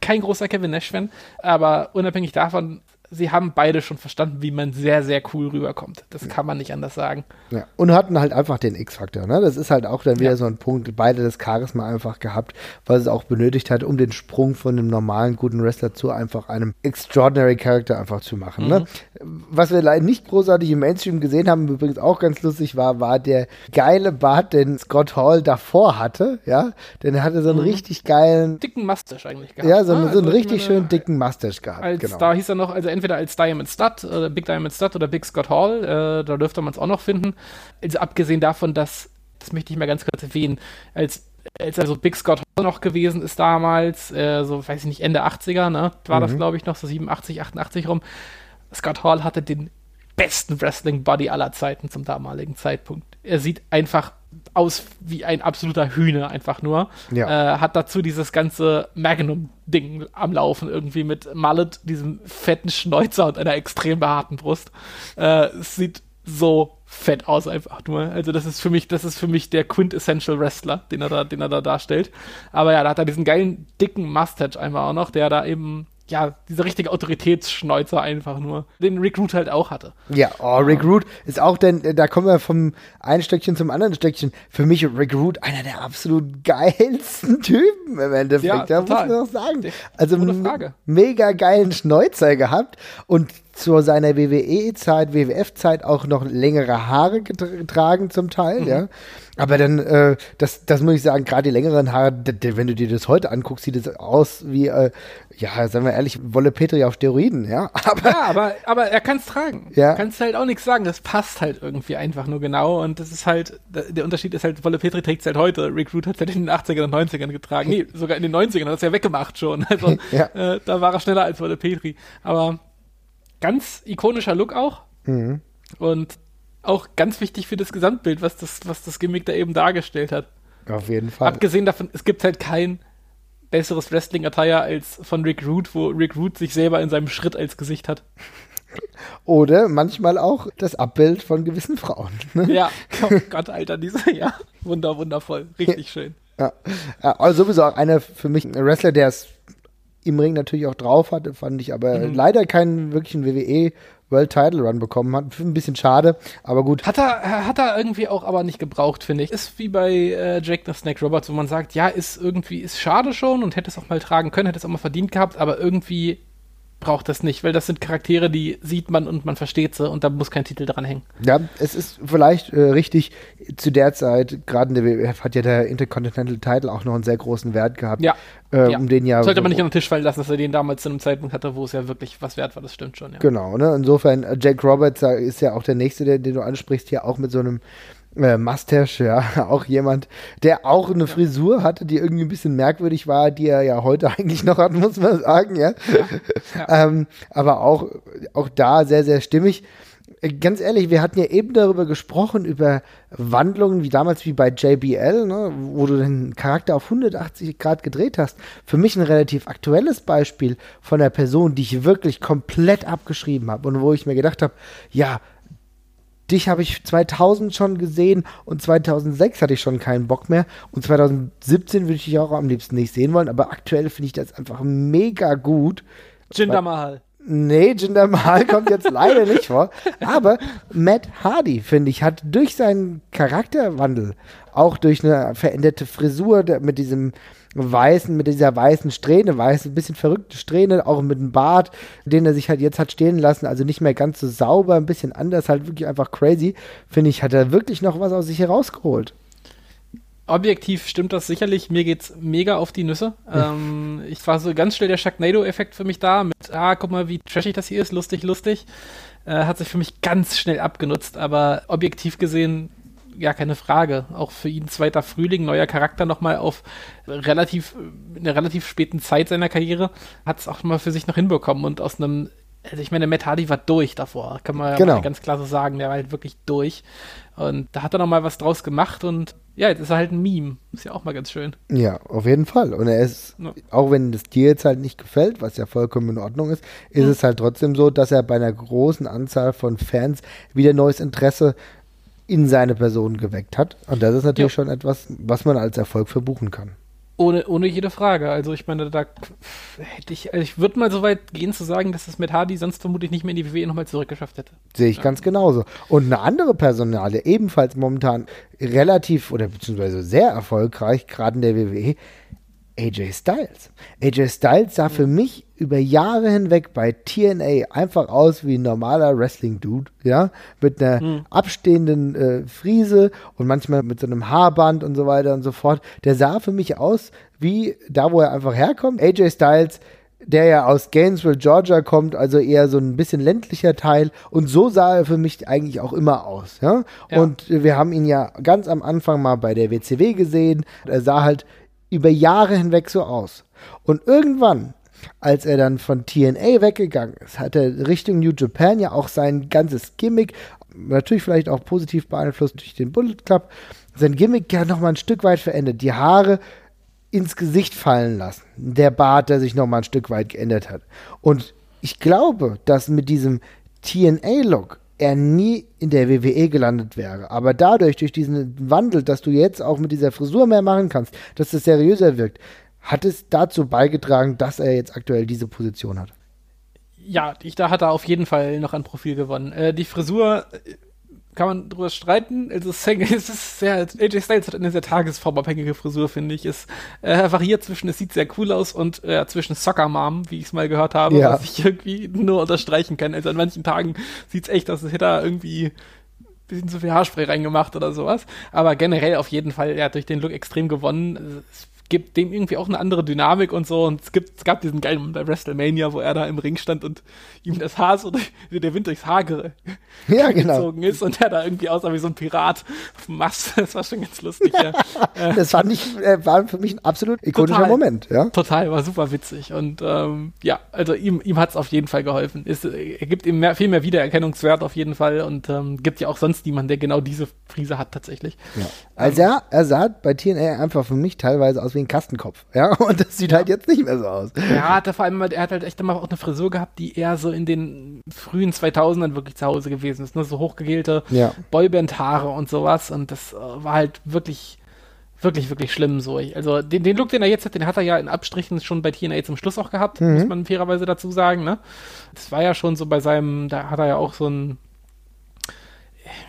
S2: kein großer Kevin Nash-Fan, aber unabhängig davon sie haben beide schon verstanden, wie man sehr, sehr cool rüberkommt. Das kann man nicht anders sagen.
S1: Ja. Und hatten halt einfach den X-Faktor. Ne? Das ist halt auch dann wieder ja. so ein Punkt. Beide das Charisma einfach gehabt, was es auch benötigt hat, um den Sprung von einem normalen, guten Wrestler zu einfach einem Extraordinary Character einfach zu machen. Ne? Mhm. Ne? was wir leider nicht großartig im Mainstream gesehen haben, übrigens auch ganz lustig war, war der geile Bart, den Scott Hall davor hatte, ja. Denn er hatte so einen mhm. richtig geilen.
S2: Dicken Mustache eigentlich gehabt.
S1: Ja, so, ah, so einen also richtig schönen dicken Mustache gehabt.
S2: Als, genau. Da hieß er noch, also entweder als Diamond Stud oder Big Diamond Stud oder Big Scott Hall, äh, da dürfte man es auch noch finden. Also abgesehen davon, dass, das möchte ich mal ganz kurz erwähnen, als als also Big Scott Hall noch gewesen ist damals, äh, so weiß ich nicht, Ende 80er, ne? War mhm. das, glaube ich, noch so 87, 88 rum. Scott Hall hatte den besten Wrestling-Body aller Zeiten zum damaligen Zeitpunkt. Er sieht einfach aus wie ein absoluter Hühner, einfach nur. Ja. Äh, hat dazu dieses ganze Magnum-Ding am Laufen, irgendwie mit Mallet, diesem fetten Schnäuzer und einer extrem behaarten Brust. Äh, sieht so fett aus einfach nur. Also das ist für mich, das ist für mich der Quintessential Wrestler, den er da, den er da darstellt. Aber ja, da hat er diesen geilen, dicken Mustache einfach auch noch, der da eben ja, dieser richtige Autoritätsschneuzer einfach nur, den Rick Root halt auch hatte.
S1: Ja, oh, Rick Root ist auch, denn da kommen wir vom einen Stöckchen zum anderen Stöckchen. Für mich Rick Root einer der absolut geilsten Typen im Endeffekt. Ja, da total. muss man auch sagen. Also mega geilen Schneuzer gehabt und zu seiner WWE-Zeit, WWF-Zeit auch noch längere Haare getragen zum Teil, mhm. ja. Aber dann, äh, das, das muss ich sagen, gerade die längeren Haare, wenn du dir das heute anguckst, sieht es aus wie, äh, ja, sagen wir ehrlich, Wolle Petri auf Steroiden, ja.
S2: Aber, ja, aber, aber er kann es tragen. Ja. Kannst halt auch nichts sagen. Das passt halt irgendwie einfach nur genau. Und das ist halt, der Unterschied ist halt, Wolle Petri trägt es halt heute. Rick Root hat es halt in den 80ern und 90ern getragen. Nee, sogar in den 90ern hat es ja weggemacht schon. Also, ja. äh, da war er schneller als Wolle Petri. Aber ganz ikonischer Look auch. Mhm. Und auch ganz wichtig für das Gesamtbild, was das, was das Gimmick da eben dargestellt hat.
S1: Auf jeden Fall.
S2: Abgesehen davon, es gibt halt kein besseres Wrestling-Attire als von Rick Root, wo Rick Root sich selber in seinem Schritt als Gesicht hat.
S1: Oder manchmal auch das Abbild von gewissen Frauen.
S2: Ne? Ja, oh Gott, Alter, diese, ja, wunder, wundervoll, richtig schön.
S1: Ja, ja also sowieso auch einer für mich ein Wrestler, der es im Ring natürlich auch drauf hatte, fand ich aber mhm. leider keinen wirklichen WWE World Title Run bekommen hat. Ein bisschen schade, aber gut.
S2: Hat er, hat er irgendwie auch aber nicht gebraucht, finde ich. Ist wie bei äh, Jake the Snake Roberts, wo man sagt, ja, ist irgendwie, ist schade schon und hätte es auch mal tragen können, hätte es auch mal verdient gehabt, aber irgendwie braucht das nicht, weil das sind Charaktere, die sieht man und man versteht sie und da muss kein Titel dran hängen.
S1: Ja, es ist vielleicht äh, richtig, zu der Zeit, gerade in der WWF hat ja der Intercontinental Title auch noch einen sehr großen Wert gehabt.
S2: Ja.
S1: Äh, ja. Um den ja.
S2: Sollte man nicht an den Tisch fallen lassen, dass er den damals zu einem Zeitpunkt hatte, wo es ja wirklich was wert war, das stimmt schon, ja.
S1: Genau, ne? Insofern, äh, Jake Roberts äh, ist ja auch der nächste, den, den du ansprichst, hier auch mit so einem äh, Mustache, ja, auch jemand, der auch eine Frisur hatte, die irgendwie ein bisschen merkwürdig war, die er ja heute eigentlich noch hat, muss man sagen, ja. ja, ja. ähm, aber auch, auch da sehr, sehr stimmig. Äh, ganz ehrlich, wir hatten ja eben darüber gesprochen, über Wandlungen, wie damals wie bei JBL, ne, wo du den Charakter auf 180 Grad gedreht hast. Für mich ein relativ aktuelles Beispiel von einer Person, die ich wirklich komplett abgeschrieben habe und wo ich mir gedacht habe, ja, dich habe ich 2000 schon gesehen und 2006 hatte ich schon keinen Bock mehr und 2017 würde ich dich auch am liebsten nicht sehen wollen, aber aktuell finde ich das einfach mega gut.
S2: Jinder Mahal.
S1: Nee, Jinder Mahal kommt jetzt leider nicht vor. Aber Matt Hardy, finde ich, hat durch seinen Charakterwandel, auch durch eine veränderte Frisur mit diesem weißen, mit dieser weißen Strähne, weiß, ein bisschen verrückte Strähne, auch mit dem Bart, den er sich halt jetzt hat stehen lassen, also nicht mehr ganz so sauber, ein bisschen anders, halt wirklich einfach crazy, finde ich, hat er wirklich noch was aus sich herausgeholt.
S2: Objektiv stimmt das sicherlich. Mir geht's mega auf die Nüsse. ähm, ich war so ganz schnell der Sharknado-Effekt für mich da. Mit, ah, guck mal, wie trashig das hier ist. Lustig, lustig. Äh, hat sich für mich ganz schnell abgenutzt. Aber objektiv gesehen ja, keine Frage. Auch für ihn zweiter Frühling, neuer Charakter nochmal auf relativ, in einer relativ späten Zeit seiner Karriere, hat es auch mal für sich noch hinbekommen und aus einem, also ich meine, Matt Hardy war durch davor, kann man genau. ganz klar so sagen, der war halt wirklich durch. Und da hat er nochmal was draus gemacht und ja, jetzt ist er halt ein Meme. Ist ja auch mal ganz schön.
S1: Ja, auf jeden Fall. Und er ist, ja. auch wenn das dir jetzt halt nicht gefällt, was ja vollkommen in Ordnung ist, ist mhm. es halt trotzdem so, dass er bei einer großen Anzahl von Fans wieder neues Interesse in seine Person geweckt hat. Und das ist natürlich ja. schon etwas, was man als Erfolg verbuchen kann.
S2: Ohne, ohne jede Frage. Also ich meine, da hätte ich, also ich würde mal so weit gehen zu sagen, dass es mit Hardy sonst vermutlich nicht mehr in die WWE nochmal zurückgeschafft hätte.
S1: Sehe ich ja. ganz genauso. Und eine andere Personale, ebenfalls momentan relativ oder beziehungsweise sehr erfolgreich, gerade in der WWE, AJ Styles. AJ Styles sah mhm. für mich über Jahre hinweg bei TNA einfach aus wie ein normaler Wrestling-Dude, ja, mit einer hm. abstehenden äh, Friese und manchmal mit so einem Haarband und so weiter und so fort. Der sah für mich aus wie da, wo er einfach herkommt. AJ Styles, der ja aus Gainesville, Georgia kommt, also eher so ein bisschen ländlicher Teil. Und so sah er für mich eigentlich auch immer aus, ja. ja. Und wir haben ihn ja ganz am Anfang mal bei der WCW gesehen. Er sah halt über Jahre hinweg so aus. Und irgendwann als er dann von TNA weggegangen ist, hat er Richtung New Japan ja auch sein ganzes Gimmick, natürlich vielleicht auch positiv beeinflusst durch den Bullet Club, sein Gimmick ja nochmal ein Stück weit verändert. Die Haare ins Gesicht fallen lassen. Der Bart, der sich nochmal ein Stück weit geändert hat. Und ich glaube, dass mit diesem TNA-Look er nie in der WWE gelandet wäre. Aber dadurch, durch diesen Wandel, dass du jetzt auch mit dieser Frisur mehr machen kannst, dass es seriöser wirkt, hat es dazu beigetragen, dass er jetzt aktuell diese Position hat?
S2: Ja, ich, da hat er auf jeden Fall noch ein Profil gewonnen. Äh, die Frisur äh, kann man drüber streiten. Also es ist sehr, AJ Styles hat eine sehr tagesformabhängige Frisur, finde ich. Es äh, variiert zwischen, es sieht sehr cool aus und äh, zwischen Soccer Mom, wie ich es mal gehört habe, ja. was ich irgendwie nur unterstreichen kann. Also an manchen Tagen sieht es echt aus, als hätte er irgendwie bisschen zu viel Haarspray reingemacht oder sowas. Aber generell auf jeden Fall, er hat durch den Look extrem gewonnen. Es gibt dem irgendwie auch eine andere Dynamik und so. Und es, gibt, es gab diesen geilen bei WrestleMania, wo er da im Ring stand und ihm das Haar so, der Wind durchs Haar ja, genau. gezogen ist und er da irgendwie aussah wie so ein Pirat auf dem Mast. Das war schon ganz lustig. ja.
S1: das fand ich, äh, war für mich ein absolut ikonischer total, Moment. Ja?
S2: Total, war super witzig. Und ähm, ja, also ihm, ihm hat es auf jeden Fall geholfen. Ist, er gibt ihm mehr, viel mehr Wiedererkennungswert auf jeden Fall und ähm, gibt ja auch sonst niemanden, der genau diese Frise hat tatsächlich.
S1: Ja. Also ähm, er, er sah bei TNA einfach für mich teilweise aus wie ein Kastenkopf. Ja, und das sieht ja. halt jetzt nicht mehr so aus.
S2: Ja, hat er vor allem, er hat halt echt immer auch eine Frisur gehabt, die eher so in den frühen 2000ern wirklich zu Hause gewesen ist. Ne? So hochgegelte ja. Boyband-Haare und sowas. Und das äh, war halt wirklich, wirklich, wirklich schlimm so. Also den, den Look, den er jetzt hat, den hat er ja in Abstrichen schon bei TNA zum Schluss auch gehabt, mhm. muss man fairerweise dazu sagen. Ne? Das war ja schon so bei seinem, da hat er ja auch so ein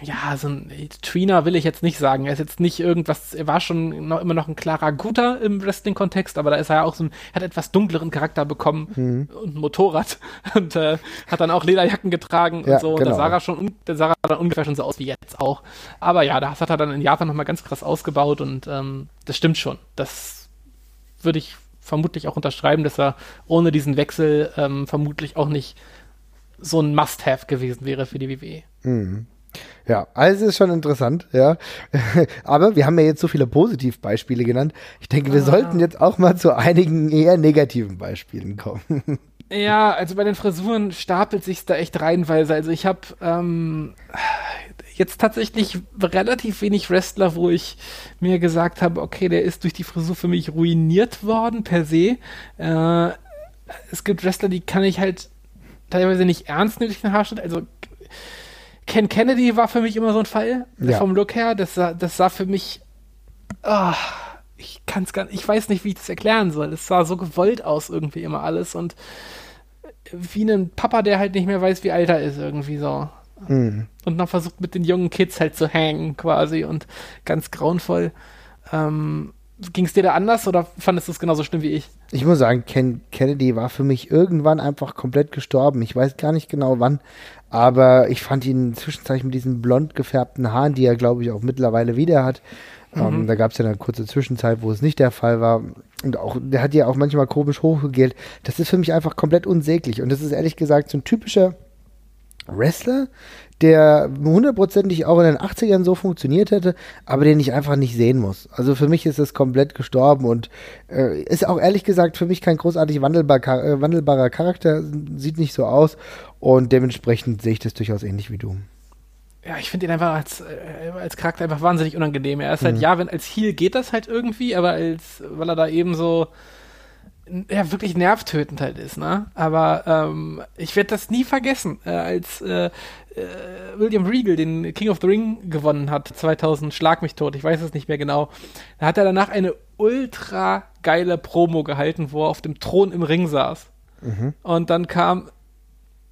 S2: ja, so ein Tweener will ich jetzt nicht sagen. Er ist jetzt nicht irgendwas, er war schon noch, immer noch ein klarer Guter im Wrestling-Kontext, aber da ist er ja auch so ein, hat etwas dunkleren Charakter bekommen mhm. und ein Motorrad und äh, hat dann auch Lederjacken getragen ja, und so. Genau. Und da sah er schon, der sah dann ungefähr schon so aus wie jetzt auch. Aber ja, das hat er dann in Japan nochmal ganz krass ausgebaut und ähm, das stimmt schon. Das würde ich vermutlich auch unterschreiben, dass er ohne diesen Wechsel ähm, vermutlich auch nicht so ein Must-Have gewesen wäre für die WWE.
S1: Mhm. Ja, also ist schon interessant, ja. Aber wir haben ja jetzt so viele Positivbeispiele genannt. Ich denke, wir ah. sollten jetzt auch mal zu einigen eher negativen Beispielen kommen.
S2: Ja, also bei den Frisuren stapelt sich da echt reinweise. Also ich habe ähm, jetzt tatsächlich relativ wenig Wrestler, wo ich mir gesagt habe, okay, der ist durch die Frisur für mich ruiniert worden per se. Äh, es gibt Wrestler, die kann ich halt teilweise nicht ernst nehmen durch den Haarschnitt. Also Ken Kennedy war für mich immer so ein Fall ja. vom Look her. Das sah, das sah für mich. Oh, ich kann es gar nicht. Ich weiß nicht, wie ich das erklären soll. Es sah so gewollt aus irgendwie immer alles und wie ein Papa, der halt nicht mehr weiß, wie alt er ist irgendwie so. Mhm. Und dann versucht mit den jungen Kids halt zu hängen quasi und ganz grauenvoll. Ähm, Ging es dir da anders oder fandest du es genauso schlimm wie ich?
S1: Ich muss sagen, Ken Kennedy war für mich irgendwann einfach komplett gestorben. Ich weiß gar nicht genau wann, aber ich fand ihn zwischenzeitlich mit diesen blond gefärbten Haaren, die er, glaube ich, auch mittlerweile wieder hat. Ähm, mhm. Ähm, da gab es ja eine kurze Zwischenzeit, wo es nicht der Fall war. Und auch, der hat ja auch manchmal komisch hochgegelt. Das ist für mich einfach komplett unsäglich. Und das ist ehrlich gesagt so ein typischer Wrestler, der hundertprozentig auch in den 80ern so funktioniert hätte, aber den ich einfach nicht sehen muss. Also für mich ist es komplett gestorben und äh, ist auch ehrlich gesagt für mich kein großartig wandelbar, äh, wandelbarer Charakter, sieht nicht so aus und dementsprechend sehe ich das durchaus ähnlich wie du.
S2: Ja, ich finde ihn einfach als, äh, als Charakter einfach wahnsinnig unangenehm. Er ist halt, mhm. ja, wenn als Heal geht das halt irgendwie, aber als, weil er da eben so, ja, wirklich nervtötend halt ist, ne? Aber ähm, ich werde das nie vergessen, äh, als äh, äh, William Regal den King of the Ring gewonnen hat, 2000, schlag mich tot, ich weiß es nicht mehr genau. Da hat er danach eine ultra geile Promo gehalten, wo er auf dem Thron im Ring saß. Mhm. Und dann kam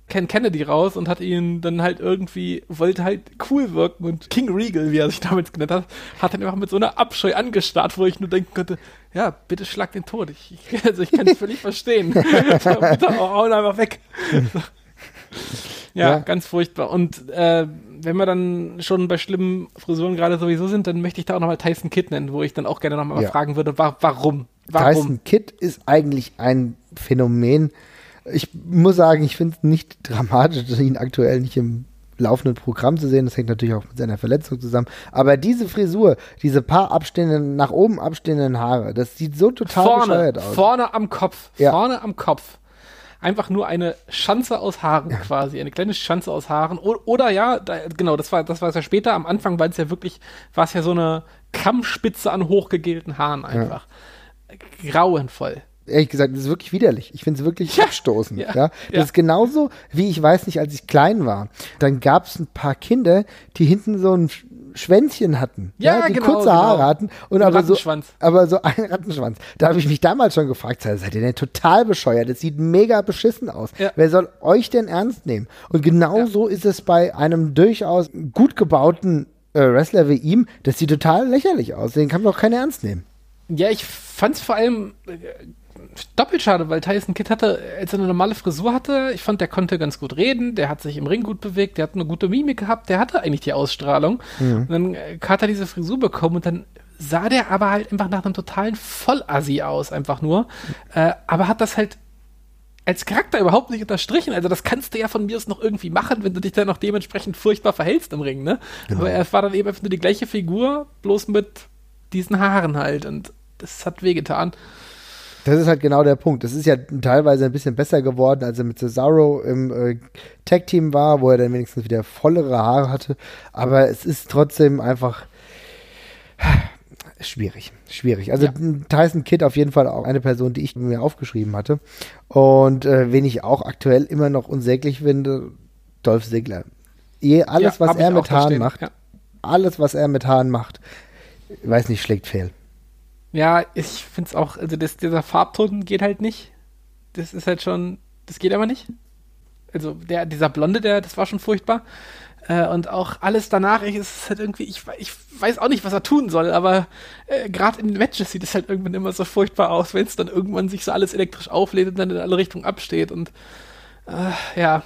S2: Ken Kennedy raus und hat ihn dann halt irgendwie, wollte halt cool wirken und King Regal, wie er sich damals genannt hat, hat dann einfach mit so einer Abscheu angestarrt, wo ich nur denken konnte, ja, bitte schlag den Tod. Ich, ich also ich kann es völlig verstehen. bitte hauen einfach weg. ja, ja, ganz furchtbar. Und äh, wenn wir dann schon bei schlimmen Frisuren gerade sowieso sind, dann möchte ich da auch nochmal Tyson Kidd nennen, wo ich dann auch gerne nochmal ja. fragen würde, wa warum? warum?
S1: Tyson Kidd ist eigentlich ein Phänomen. Ich muss sagen, ich finde es nicht dramatisch, ihn aktuell nicht im laufenden Programm zu sehen. Das hängt natürlich auch mit seiner Verletzung zusammen. Aber diese Frisur, diese paar abstehenden, nach oben abstehenden Haare, das sieht so total
S2: vorne,
S1: bescheuert aus.
S2: Vorne am Kopf. Ja. Vorne am Kopf. Einfach nur eine Schanze aus Haaren ja. quasi, eine kleine Schanze aus Haaren. O oder ja, da, genau, das war das war es ja später. Am Anfang war es ja wirklich, war es ja so eine Kammspitze an hochgegelten Haaren einfach. Ja. Grauenvoll
S1: ehrlich gesagt, das ist wirklich widerlich. Ich finde es wirklich ja. abstoßend. Ja. ja. Das ja. ist genauso, wie ich weiß nicht, als ich klein war. Dann gab es ein paar Kinder, die hinten so ein Schwänzchen hatten. Ja, ja die genau, kurze Haare genau. hatten und ein aber so, aber so ein Rattenschwanz. Da habe ich mich damals schon gefragt, seid ihr denn total bescheuert? Das sieht mega beschissen aus. Ja. Wer soll euch denn ernst nehmen? Und genau ja. so ist es bei einem durchaus gut gebauten äh, Wrestler wie ihm. Das sieht total lächerlich aus. Den kann man doch keiner ernst nehmen.
S2: Ja, ich fand es vor allem äh, doppelt schade, weil Tyson Kidd hatte, als er eine normale Frisur hatte, ich fand, der konnte ganz gut reden, der hat sich im Ring gut bewegt, der hat eine gute Mimik gehabt, der hatte eigentlich die Ausstrahlung. Mhm. Und dann hat er diese Frisur bekommen und dann sah der aber halt einfach nach einem totalen Vollassi aus, einfach nur. Äh, aber hat das halt als Charakter überhaupt nicht unterstrichen. Also das kannst du ja von mir aus noch irgendwie machen, wenn du dich dann noch dementsprechend furchtbar verhältst im Ring, ne? Genau. Aber er war dann eben einfach nur die gleiche Figur, bloß mit diesen Haaren halt. Und das hat wehgetan.
S1: Das ist halt genau der Punkt. Das ist ja teilweise ein bisschen besser geworden, als er mit Cesaro im äh, Tag-Team war, wo er dann wenigstens wieder vollere Haare hatte. Aber es ist trotzdem einfach schwierig. Schwierig. Also ja. Tyson Kidd auf jeden Fall auch eine Person, die ich mir aufgeschrieben hatte. Und äh, wen ich auch aktuell immer noch unsäglich finde, Dolph Ziggler. Je, alles, ja, was er mit Haaren macht, ja. alles, was er mit Haaren macht, weiß nicht, schlägt fehl.
S2: Ja, ich finde es auch, also das, dieser Farbton geht halt nicht. Das ist halt schon, das geht aber nicht. Also der, dieser Blonde, der, das war schon furchtbar. Äh, und auch alles danach, ich, ist halt irgendwie, ich, ich weiß auch nicht, was er tun soll, aber äh, gerade in den Matches sieht es halt irgendwann immer so furchtbar aus, wenn es dann irgendwann sich so alles elektrisch auflädt und dann in alle Richtungen absteht und äh, ja,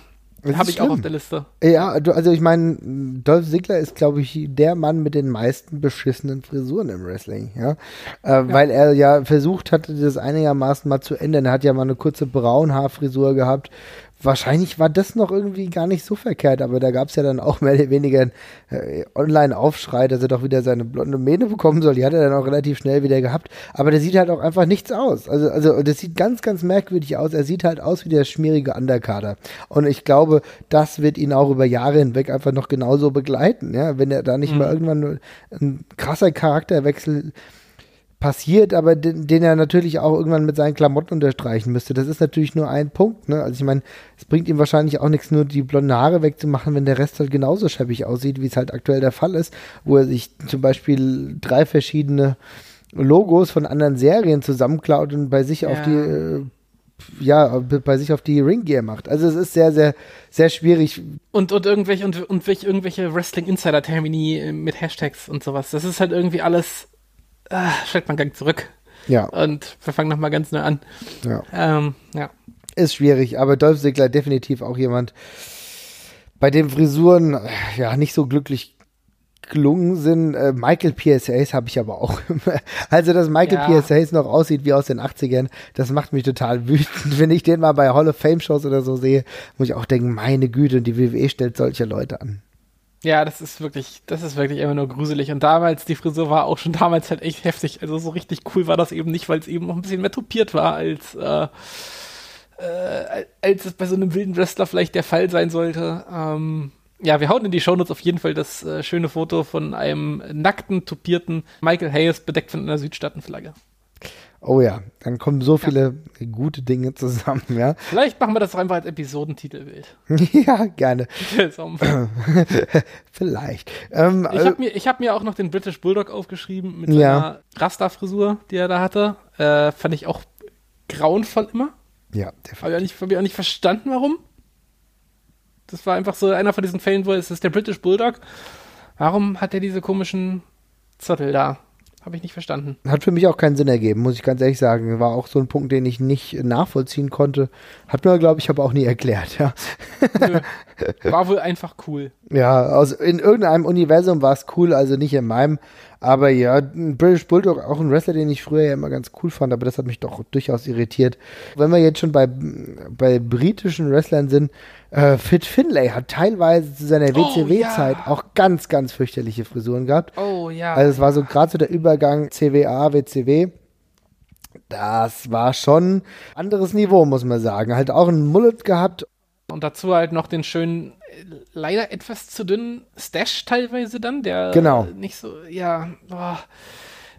S2: habe ich auch auf der Liste.
S1: Ja, also ich meine, Dolph Ziggler ist, glaube ich, der Mann mit den meisten beschissenen Frisuren im Wrestling, ja? Äh, ja. Weil er ja versucht hatte, das einigermaßen mal zu ändern. Er hat ja mal eine kurze Braunhaarfrisur gehabt wahrscheinlich war das noch irgendwie gar nicht so verkehrt, aber da gab es ja dann auch mehr oder weniger einen äh, Online-Aufschrei, dass er doch wieder seine blonde Mähne bekommen soll. Die hat er dann auch relativ schnell wieder gehabt. Aber der sieht halt auch einfach nichts aus. Also, also das sieht ganz, ganz merkwürdig aus. Er sieht halt aus wie der schmierige Underkader. Und ich glaube, das wird ihn auch über Jahre hinweg einfach noch genauso begleiten. Ja? Wenn er da nicht mhm. mal irgendwann ein krasser Charakterwechsel passiert, aber den, den, er natürlich auch irgendwann mit seinen Klamotten unterstreichen müsste. Das ist natürlich nur ein Punkt. Ne? Also ich meine, es bringt ihm wahrscheinlich auch nichts, nur die blonden Haare wegzumachen, wenn der Rest halt genauso scheppig aussieht, wie es halt aktuell der Fall ist, wo er sich zum Beispiel drei verschiedene Logos von anderen Serien zusammenklaut und bei sich ja. auf die äh, ja, bei sich auf die Ringgear macht. Also es ist sehr, sehr, sehr schwierig.
S2: Und, und irgendwelche, und, und irgendwelche Wrestling-Insider-Termini mit Hashtags und sowas. Das ist halt irgendwie alles ah, schreibt man Gang zurück.
S1: Ja.
S2: Und wir fangen nochmal ganz neu an.
S1: Ja.
S2: Ähm, ja.
S1: Ist schwierig, aber Dolph Ziggler definitiv auch jemand, bei dem Frisuren ja nicht so glücklich gelungen sind. Äh, Michael PSAs habe ich aber auch. also, dass Michael ja. PSAs noch aussieht wie aus den 80ern, das macht mich total wütend. Wenn ich den mal bei Hall of Fame Shows oder so sehe, muss ich auch denken, meine Güte, die WWE stellt solche Leute an.
S2: Ja, das ist wirklich, das ist wirklich immer nur gruselig. Und damals, die Frisur war auch schon damals halt echt heftig. Also so richtig cool war das eben nicht, weil es eben noch ein bisschen mehr tupiert war, als, äh, äh, als es bei so einem wilden Wrestler vielleicht der Fall sein sollte. Ähm, ja, wir hauen in die Shownotes auf jeden Fall das äh, schöne Foto von einem nackten, tupierten Michael Hayes, bedeckt von einer Südstaatenflagge.
S1: Oh ja, dann kommen so viele ja. gute Dinge zusammen, ja.
S2: Vielleicht machen wir das einfach als Episodentitelbild.
S1: ja, gerne. Vielleicht.
S2: Ähm, ich habe mir, hab mir auch noch den British Bulldog aufgeschrieben mit seiner ja. Rasta-Frisur, die er da hatte. Äh, fand ich auch grauenvoll immer.
S1: Ja,
S2: definitiv. Habe ich, hab ich auch nicht verstanden, warum. Das war einfach so einer von diesen Fällen, wo es ist der British Bulldog. Warum hat er diese komischen Zottel da? Habe ich nicht verstanden.
S1: Hat für mich auch keinen Sinn ergeben, muss ich ganz ehrlich sagen. War auch so ein Punkt, den ich nicht nachvollziehen konnte. Hat mir, glaube ich, aber auch nie erklärt, ja.
S2: Nö, war wohl einfach cool.
S1: Ja, also in irgendeinem Universum war es cool, also nicht in meinem. Aber ja, ein British Bulldog, auch ein Wrestler, den ich früher ja immer ganz cool fand, aber das hat mich doch durchaus irritiert. Wenn wir jetzt schon bei, bei britischen Wrestlern sind, äh, Fit Finlay hat teilweise zu seiner WCW-Zeit oh, ja. auch ganz, ganz fürchterliche Frisuren gehabt.
S2: Oh ja.
S1: Also es war so gerade so der Übergang CWA, WCW. Das war schon anderes Niveau, muss man sagen. Halt auch ein Mullet gehabt
S2: und dazu halt noch den schönen, leider etwas zu dünnen Stash teilweise dann, der
S1: genau.
S2: nicht so, ja, boah,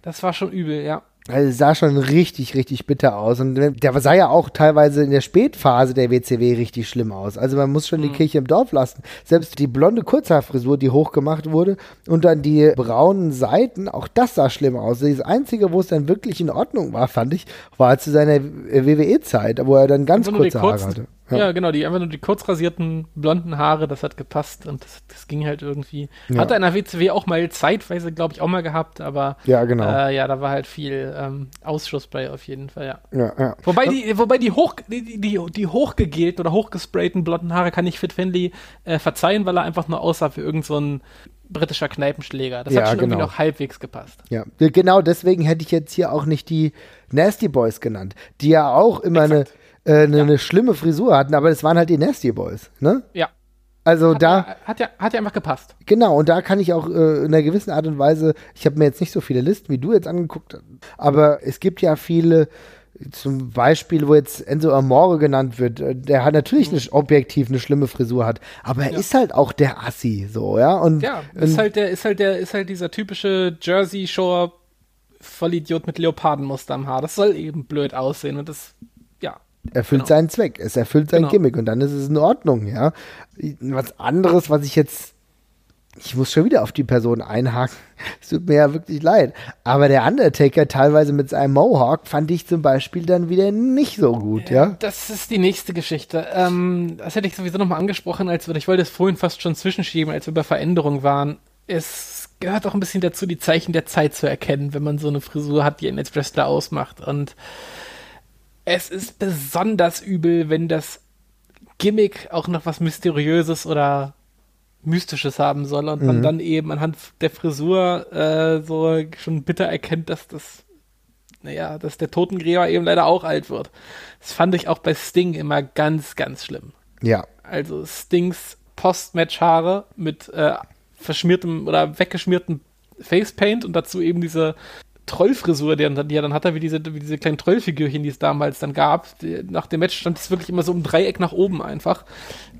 S2: das war schon übel, ja.
S1: Also sah schon richtig, richtig bitter aus. Und der sah ja auch teilweise in der Spätphase der WCW richtig schlimm aus. Also man muss schon mhm. die Kirche im Dorf lassen. Selbst die blonde Kurzhaarfrisur, die hochgemacht wurde, und dann die braunen Seiten, auch das sah schlimm aus. Das Einzige, wo es dann wirklich in Ordnung war, fand ich, war zu seiner WWE-Zeit, wo er dann ganz kurze Haare hatte.
S2: Ja. ja. genau, die einfach nur die kurz rasierten blonden Haare, das hat gepasst und das, das ging halt irgendwie. Ja. Hatte in der WCW auch mal zeitweise, glaube ich, auch mal gehabt, aber
S1: ja, genau.
S2: Äh, ja, da war halt viel ähm, Ausschuss bei auf jeden Fall, ja.
S1: ja, ja.
S2: Wobei die, wobei die hoch, die, die, die hochgegelten oder hochgesprayten blonden Haare kann ich Fit Finley äh, verzeihen, weil er einfach nur aussah wie irgend so ein britischer Kneipenschläger. Das
S1: ja,
S2: hat schon
S1: genau.
S2: irgendwie noch halbwegs gepasst.
S1: Ja, genau deswegen hätte ich jetzt hier auch nicht die Nasty Boys genannt, die ja auch immer Exakt. eine äh, eine, ja. eine schlimme Frisur hatten, aber es waren halt die Nasty Boys, ne?
S2: Ja.
S1: Also
S2: hat
S1: da.
S2: Ja, hat, ja, hat ja einfach gepasst.
S1: Genau, und da kann ich auch äh, in einer gewissen Art und Weise, ich habe mir jetzt nicht so viele Listen wie du jetzt angeguckt, aber es gibt ja viele, zum Beispiel, wo jetzt Enzo Amore genannt wird, äh, der hat natürlich eine, objektiv eine schlimme Frisur hat, aber er ja. ist halt auch der Assi, so, ja. Und,
S2: ja, ist halt der, ist halt der, ist halt dieser typische Jersey Shore Vollidiot mit Leopardenmuster am Haar. Das soll eben blöd aussehen und das
S1: erfüllt genau. seinen Zweck, es erfüllt sein genau. Gimmick und dann ist es in Ordnung, ja. Was anderes, was ich jetzt, ich muss schon wieder auf die Person einhaken, es tut mir ja wirklich leid, aber der Undertaker teilweise mit seinem Mohawk fand ich zum Beispiel dann wieder nicht so gut, ja.
S2: Das ist die nächste Geschichte. Ähm, das hätte ich sowieso nochmal angesprochen, als wir, ich wollte es vorhin fast schon zwischenschieben, als wir über Veränderung waren. Es gehört auch ein bisschen dazu, die Zeichen der Zeit zu erkennen, wenn man so eine Frisur hat, die einen als Wrestler ausmacht und es ist besonders übel, wenn das Gimmick auch noch was Mysteriöses oder Mystisches haben soll und mhm. man dann eben anhand der Frisur äh, so schon bitter erkennt, dass das, naja, dass der Totengräber eben leider auch alt wird. Das fand ich auch bei Sting immer ganz, ganz schlimm.
S1: Ja.
S2: Also Stings Postmatch-Haare mit äh, verschmiertem oder weggeschmiertem Facepaint und dazu eben diese Trollfrisur, die, die er dann hatte, wie diese, wie diese kleinen Trollfigürchen, die es damals dann gab. Die, nach dem Match stand es wirklich immer so im Dreieck nach oben einfach.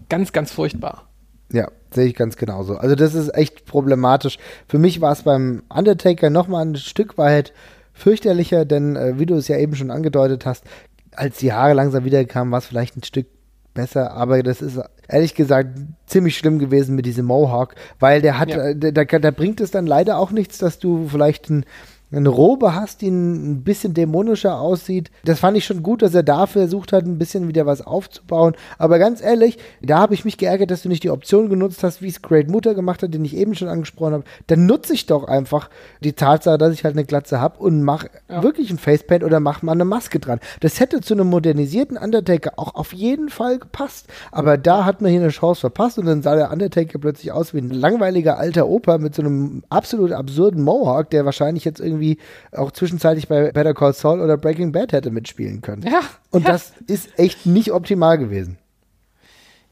S2: Ganz, ganz furchtbar.
S1: Ja, sehe ich ganz genauso. Also das ist echt problematisch. Für mich war es beim Undertaker nochmal ein Stück weit fürchterlicher, denn äh, wie du es ja eben schon angedeutet hast, als die Haare langsam wiederkamen, war es vielleicht ein Stück besser, aber das ist ehrlich gesagt ziemlich schlimm gewesen mit diesem Mohawk, weil der hat, ja. äh, da, da bringt es dann leider auch nichts, dass du vielleicht ein eine Robe hast, die ein bisschen dämonischer aussieht. Das fand ich schon gut, dass er da versucht hat, ein bisschen wieder was aufzubauen. Aber ganz ehrlich, da habe ich mich geärgert, dass du nicht die Option genutzt hast, wie es Great Mutter gemacht hat, den ich eben schon angesprochen habe. Dann nutze ich doch einfach die Tatsache, dass ich halt eine Glatze habe und mache ja. wirklich ein Facepaint oder mach mal eine Maske dran. Das hätte zu einem modernisierten Undertaker auch auf jeden Fall gepasst. Aber da hat man hier eine Chance verpasst und dann sah der Undertaker plötzlich aus wie ein langweiliger alter Opa mit so einem absolut absurden Mohawk, der wahrscheinlich jetzt irgendwie irgendwie auch zwischenzeitlich bei Better Call Saul oder Breaking Bad hätte mitspielen können.
S2: Ja.
S1: Und
S2: ja.
S1: das ist echt nicht optimal gewesen.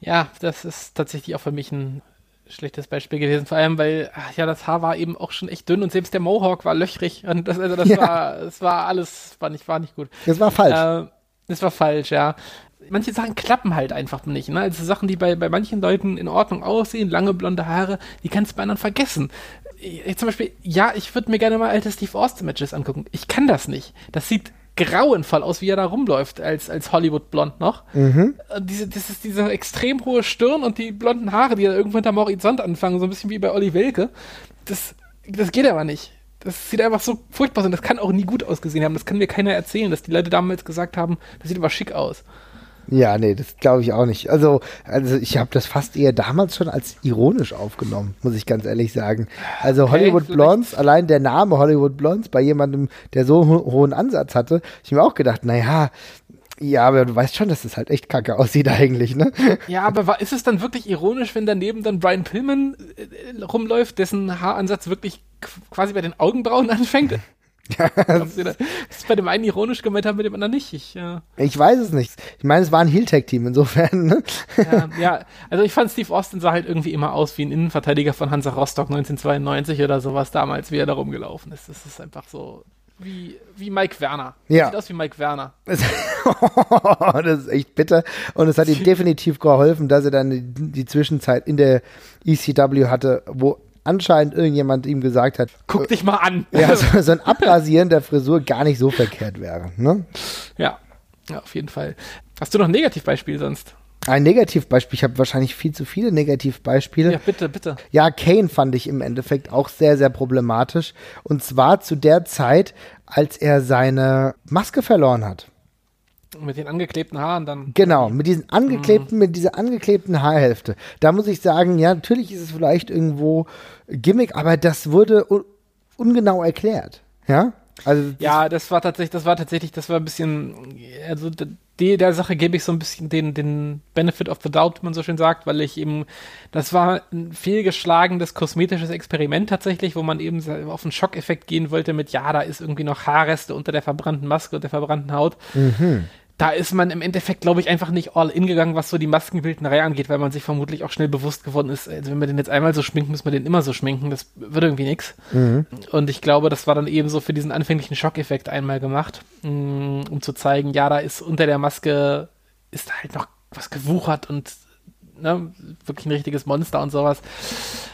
S2: Ja, das ist tatsächlich auch für mich ein schlechtes Beispiel gewesen, vor allem weil ach ja das Haar war eben auch schon echt dünn und selbst der Mohawk war löchrig und das, also das ja. war das war alles war nicht war nicht gut.
S1: Das war falsch.
S2: Äh, das war falsch, ja. Manche Sachen klappen halt einfach nicht. Ne? Also Sachen, die bei, bei manchen Leuten in Ordnung aussehen, lange blonde Haare, die kannst du bei anderen vergessen zum Beispiel, ja, ich würde mir gerne mal alte Steve Austin-Matches angucken. Ich kann das nicht. Das sieht grauenvoll aus, wie er da rumläuft, als, als Hollywood-Blond noch. Mhm. Diese, das ist diese extrem hohe Stirn und die blonden Haare, die da irgendwo hinterm Horizont anfangen, so ein bisschen wie bei Olli Welke. Das, das geht aber nicht. Das sieht einfach so furchtbar aus und das kann auch nie gut ausgesehen haben. Das kann mir keiner erzählen, dass die Leute damals gesagt haben, das sieht aber schick aus.
S1: Ja, nee, das glaube ich auch nicht. Also, also ich habe das fast eher damals schon als ironisch aufgenommen, muss ich ganz ehrlich sagen. Also okay, Hollywood Blondes, allein der Name Hollywood Blondes bei jemandem, der so einen hohen Ansatz hatte, ich mir auch gedacht, naja, ja, aber du weißt schon, dass es halt echt kacke aussieht eigentlich, ne?
S2: Ja, aber ist es dann wirklich ironisch, wenn daneben dann Brian Pillman äh, rumläuft, dessen Haaransatz wirklich quasi bei den Augenbrauen anfängt? Das ist bei dem einen ironisch gemeint haben, mit dem anderen nicht. Ich,
S1: ja. ich weiß es nicht. Ich meine, es war ein Heel-Tag-Team insofern. Ne?
S2: Ja, ja, also ich fand Steve Austin sah halt irgendwie immer aus wie ein Innenverteidiger von Hansa Rostock 1992 oder sowas damals, wie er da rumgelaufen ist. Das ist einfach so wie, wie Mike Werner.
S1: Ja.
S2: Sieht aus wie Mike Werner.
S1: das ist echt bitter. Und es hat ihm definitiv geholfen, dass er dann die, die Zwischenzeit in der ECW hatte, wo anscheinend irgendjemand ihm gesagt hat,
S2: guck dich mal an.
S1: Ja, so, so ein Abrasieren der Frisur gar nicht so verkehrt wäre. Ne?
S2: Ja. ja, auf jeden Fall. Hast du noch ein Negativbeispiel sonst?
S1: Ein Negativbeispiel, ich habe wahrscheinlich viel zu viele Negativbeispiele.
S2: Ja, bitte, bitte.
S1: Ja, Kane fand ich im Endeffekt auch sehr, sehr problematisch. Und zwar zu der Zeit, als er seine Maske verloren hat.
S2: Mit den angeklebten Haaren dann.
S1: Genau, mit diesen angeklebten, mhm. mit dieser angeklebten Haarhälfte. Da muss ich sagen, ja, natürlich ist es vielleicht irgendwo Gimmick, aber das wurde un ungenau erklärt. Ja?
S2: Also ja, das war tatsächlich, das war tatsächlich, das war ein bisschen, also die, der Sache gebe ich so ein bisschen den, den Benefit of the Doubt, wie man so schön sagt, weil ich eben, das war ein fehlgeschlagenes kosmetisches Experiment tatsächlich, wo man eben auf einen Schockeffekt gehen wollte mit, ja, da ist irgendwie noch Haarreste unter der verbrannten Maske und der verbrannten Haut. Mhm da ist man im Endeffekt, glaube ich, einfach nicht all in gegangen, was so die Maskenbildnerei angeht, weil man sich vermutlich auch schnell bewusst geworden ist, also wenn wir den jetzt einmal so schminken, müssen wir den immer so schminken. Das wird irgendwie nichts. Mhm. Und ich glaube, das war dann eben so für diesen anfänglichen Schockeffekt einmal gemacht, mm, um zu zeigen, ja, da ist unter der Maske ist halt noch was gewuchert und ne, wirklich ein richtiges Monster und sowas.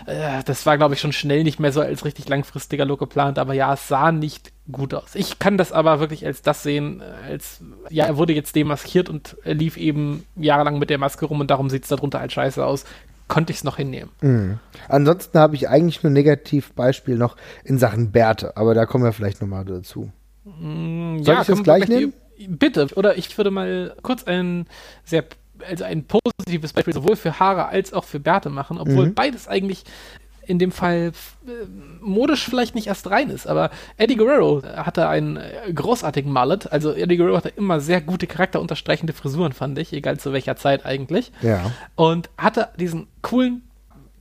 S2: Äh, das war, glaube ich, schon schnell nicht mehr so als richtig langfristiger Look geplant, aber ja, es sah nicht gut aus. Ich kann das aber wirklich als das sehen, als, ja, er wurde jetzt demaskiert und lief eben jahrelang mit der Maske rum und darum sieht es darunter halt scheiße aus. Konnte ich es noch hinnehmen.
S1: Mhm. Ansonsten habe ich eigentlich nur ein Negativbeispiel noch in Sachen Bärte, aber da kommen wir vielleicht nochmal dazu.
S2: Mm, Soll ja, ich das gleich nehmen? Bitte, oder ich würde mal kurz ein sehr also ein positives Beispiel sowohl für Haare als auch für Bärte machen, obwohl mhm. beides eigentlich in dem Fall äh, modisch vielleicht nicht erst rein ist, aber Eddie Guerrero hatte einen äh, großartigen Mallet. Also Eddie Guerrero hatte immer sehr gute charakterunterstreichende Frisuren, fand ich, egal zu welcher Zeit eigentlich.
S1: Ja.
S2: Und hatte diesen coolen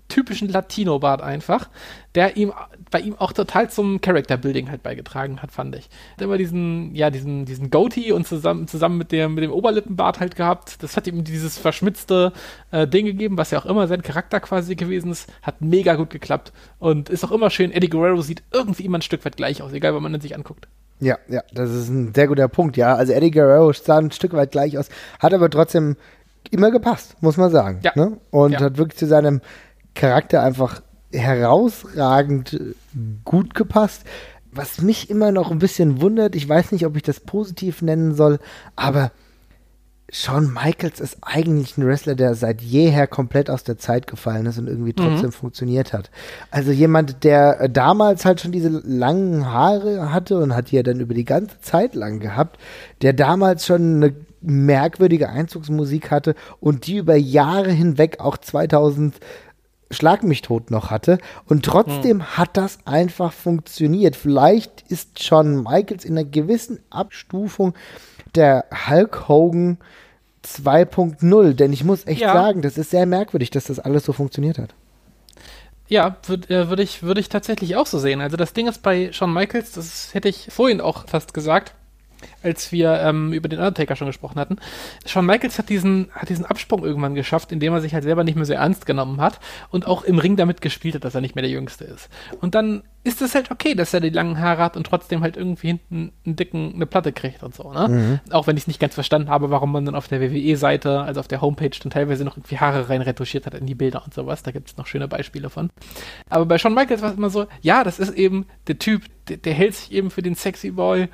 S2: typischen Latino-Bart einfach, der ihm bei ihm auch total zum Character-Building halt beigetragen hat, fand ich. Hat immer diesen, ja, diesen, diesen Goatee und zusammen, zusammen mit, dem, mit dem Oberlippenbart halt gehabt. Das hat ihm dieses verschmitzte äh, Ding gegeben, was ja auch immer sein Charakter quasi gewesen ist. Hat mega gut geklappt und ist auch immer schön. Eddie Guerrero sieht irgendwie immer ein Stück weit gleich aus, egal, wenn man ihn sich anguckt.
S1: Ja, ja, das ist ein sehr guter Punkt, ja. Also Eddie Guerrero sah ein Stück weit gleich aus, hat aber trotzdem immer gepasst, muss man sagen. Ja. Ne? Und ja. hat wirklich zu seinem Charakter einfach herausragend gut gepasst. Was mich immer noch ein bisschen wundert, ich weiß nicht, ob ich das positiv nennen soll, aber Shawn Michaels ist eigentlich ein Wrestler, der seit jeher komplett aus der Zeit gefallen ist und irgendwie trotzdem mhm. funktioniert hat. Also jemand, der damals halt schon diese langen Haare hatte und hat die ja dann über die ganze Zeit lang gehabt, der damals schon eine merkwürdige Einzugsmusik hatte und die über Jahre hinweg auch 2000 Schlag mich tot noch hatte. Und trotzdem mhm. hat das einfach funktioniert. Vielleicht ist Shawn Michaels in einer gewissen Abstufung der Hulk Hogan 2.0. Denn ich muss echt ja. sagen, das ist sehr merkwürdig, dass das alles so funktioniert hat.
S2: Ja, würde äh, würd ich, würd ich tatsächlich auch so sehen. Also das Ding ist bei Shawn Michaels, das hätte ich vorhin auch fast gesagt, als wir ähm, über den Undertaker schon gesprochen hatten. Shawn Michaels hat diesen, hat diesen Absprung irgendwann geschafft, indem er sich halt selber nicht mehr so ernst genommen hat und auch im Ring damit gespielt hat, dass er nicht mehr der Jüngste ist. Und dann ist es halt okay, dass er die langen Haare hat und trotzdem halt irgendwie hinten einen dicken, eine Platte kriegt und so, ne? Mhm. Auch wenn ich es nicht ganz verstanden habe, warum man dann auf der WWE-Seite, also auf der Homepage, dann teilweise noch irgendwie Haare rein retuschiert hat in die Bilder und sowas. Da gibt es noch schöne Beispiele von. Aber bei Shawn Michaels war es immer so, ja, das ist eben der Typ, der, der hält sich eben für den Sexy Boy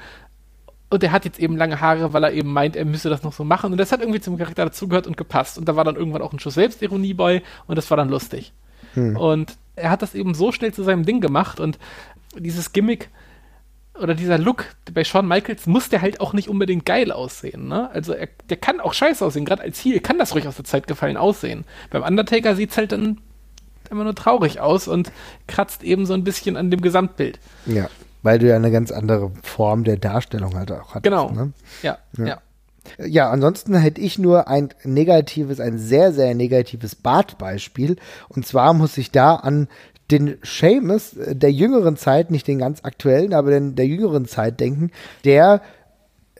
S2: und er hat jetzt eben lange Haare, weil er eben meint, er müsse das noch so machen. Und das hat irgendwie zum Charakter dazugehört und gepasst. Und da war dann irgendwann auch ein Schuss Selbstironie bei und das war dann lustig. Hm. Und er hat das eben so schnell zu seinem Ding gemacht und dieses Gimmick oder dieser Look bei Shawn Michaels muss der halt auch nicht unbedingt geil aussehen, ne? Also er, der kann auch scheiße aussehen, gerade als Heel kann das ruhig aus der Zeit gefallen aussehen. Beim Undertaker sieht's halt dann immer nur traurig aus und kratzt eben so ein bisschen an dem Gesamtbild.
S1: Ja, weil du ja eine ganz andere Form der Darstellung halt auch
S2: hattest. Genau. Ne? Ja, ja, ja.
S1: Ansonsten hätte ich nur ein negatives, ein sehr, sehr negatives Bartbeispiel. Und zwar muss ich da an den Seamus der jüngeren Zeit, nicht den ganz aktuellen, aber den der jüngeren Zeit denken, der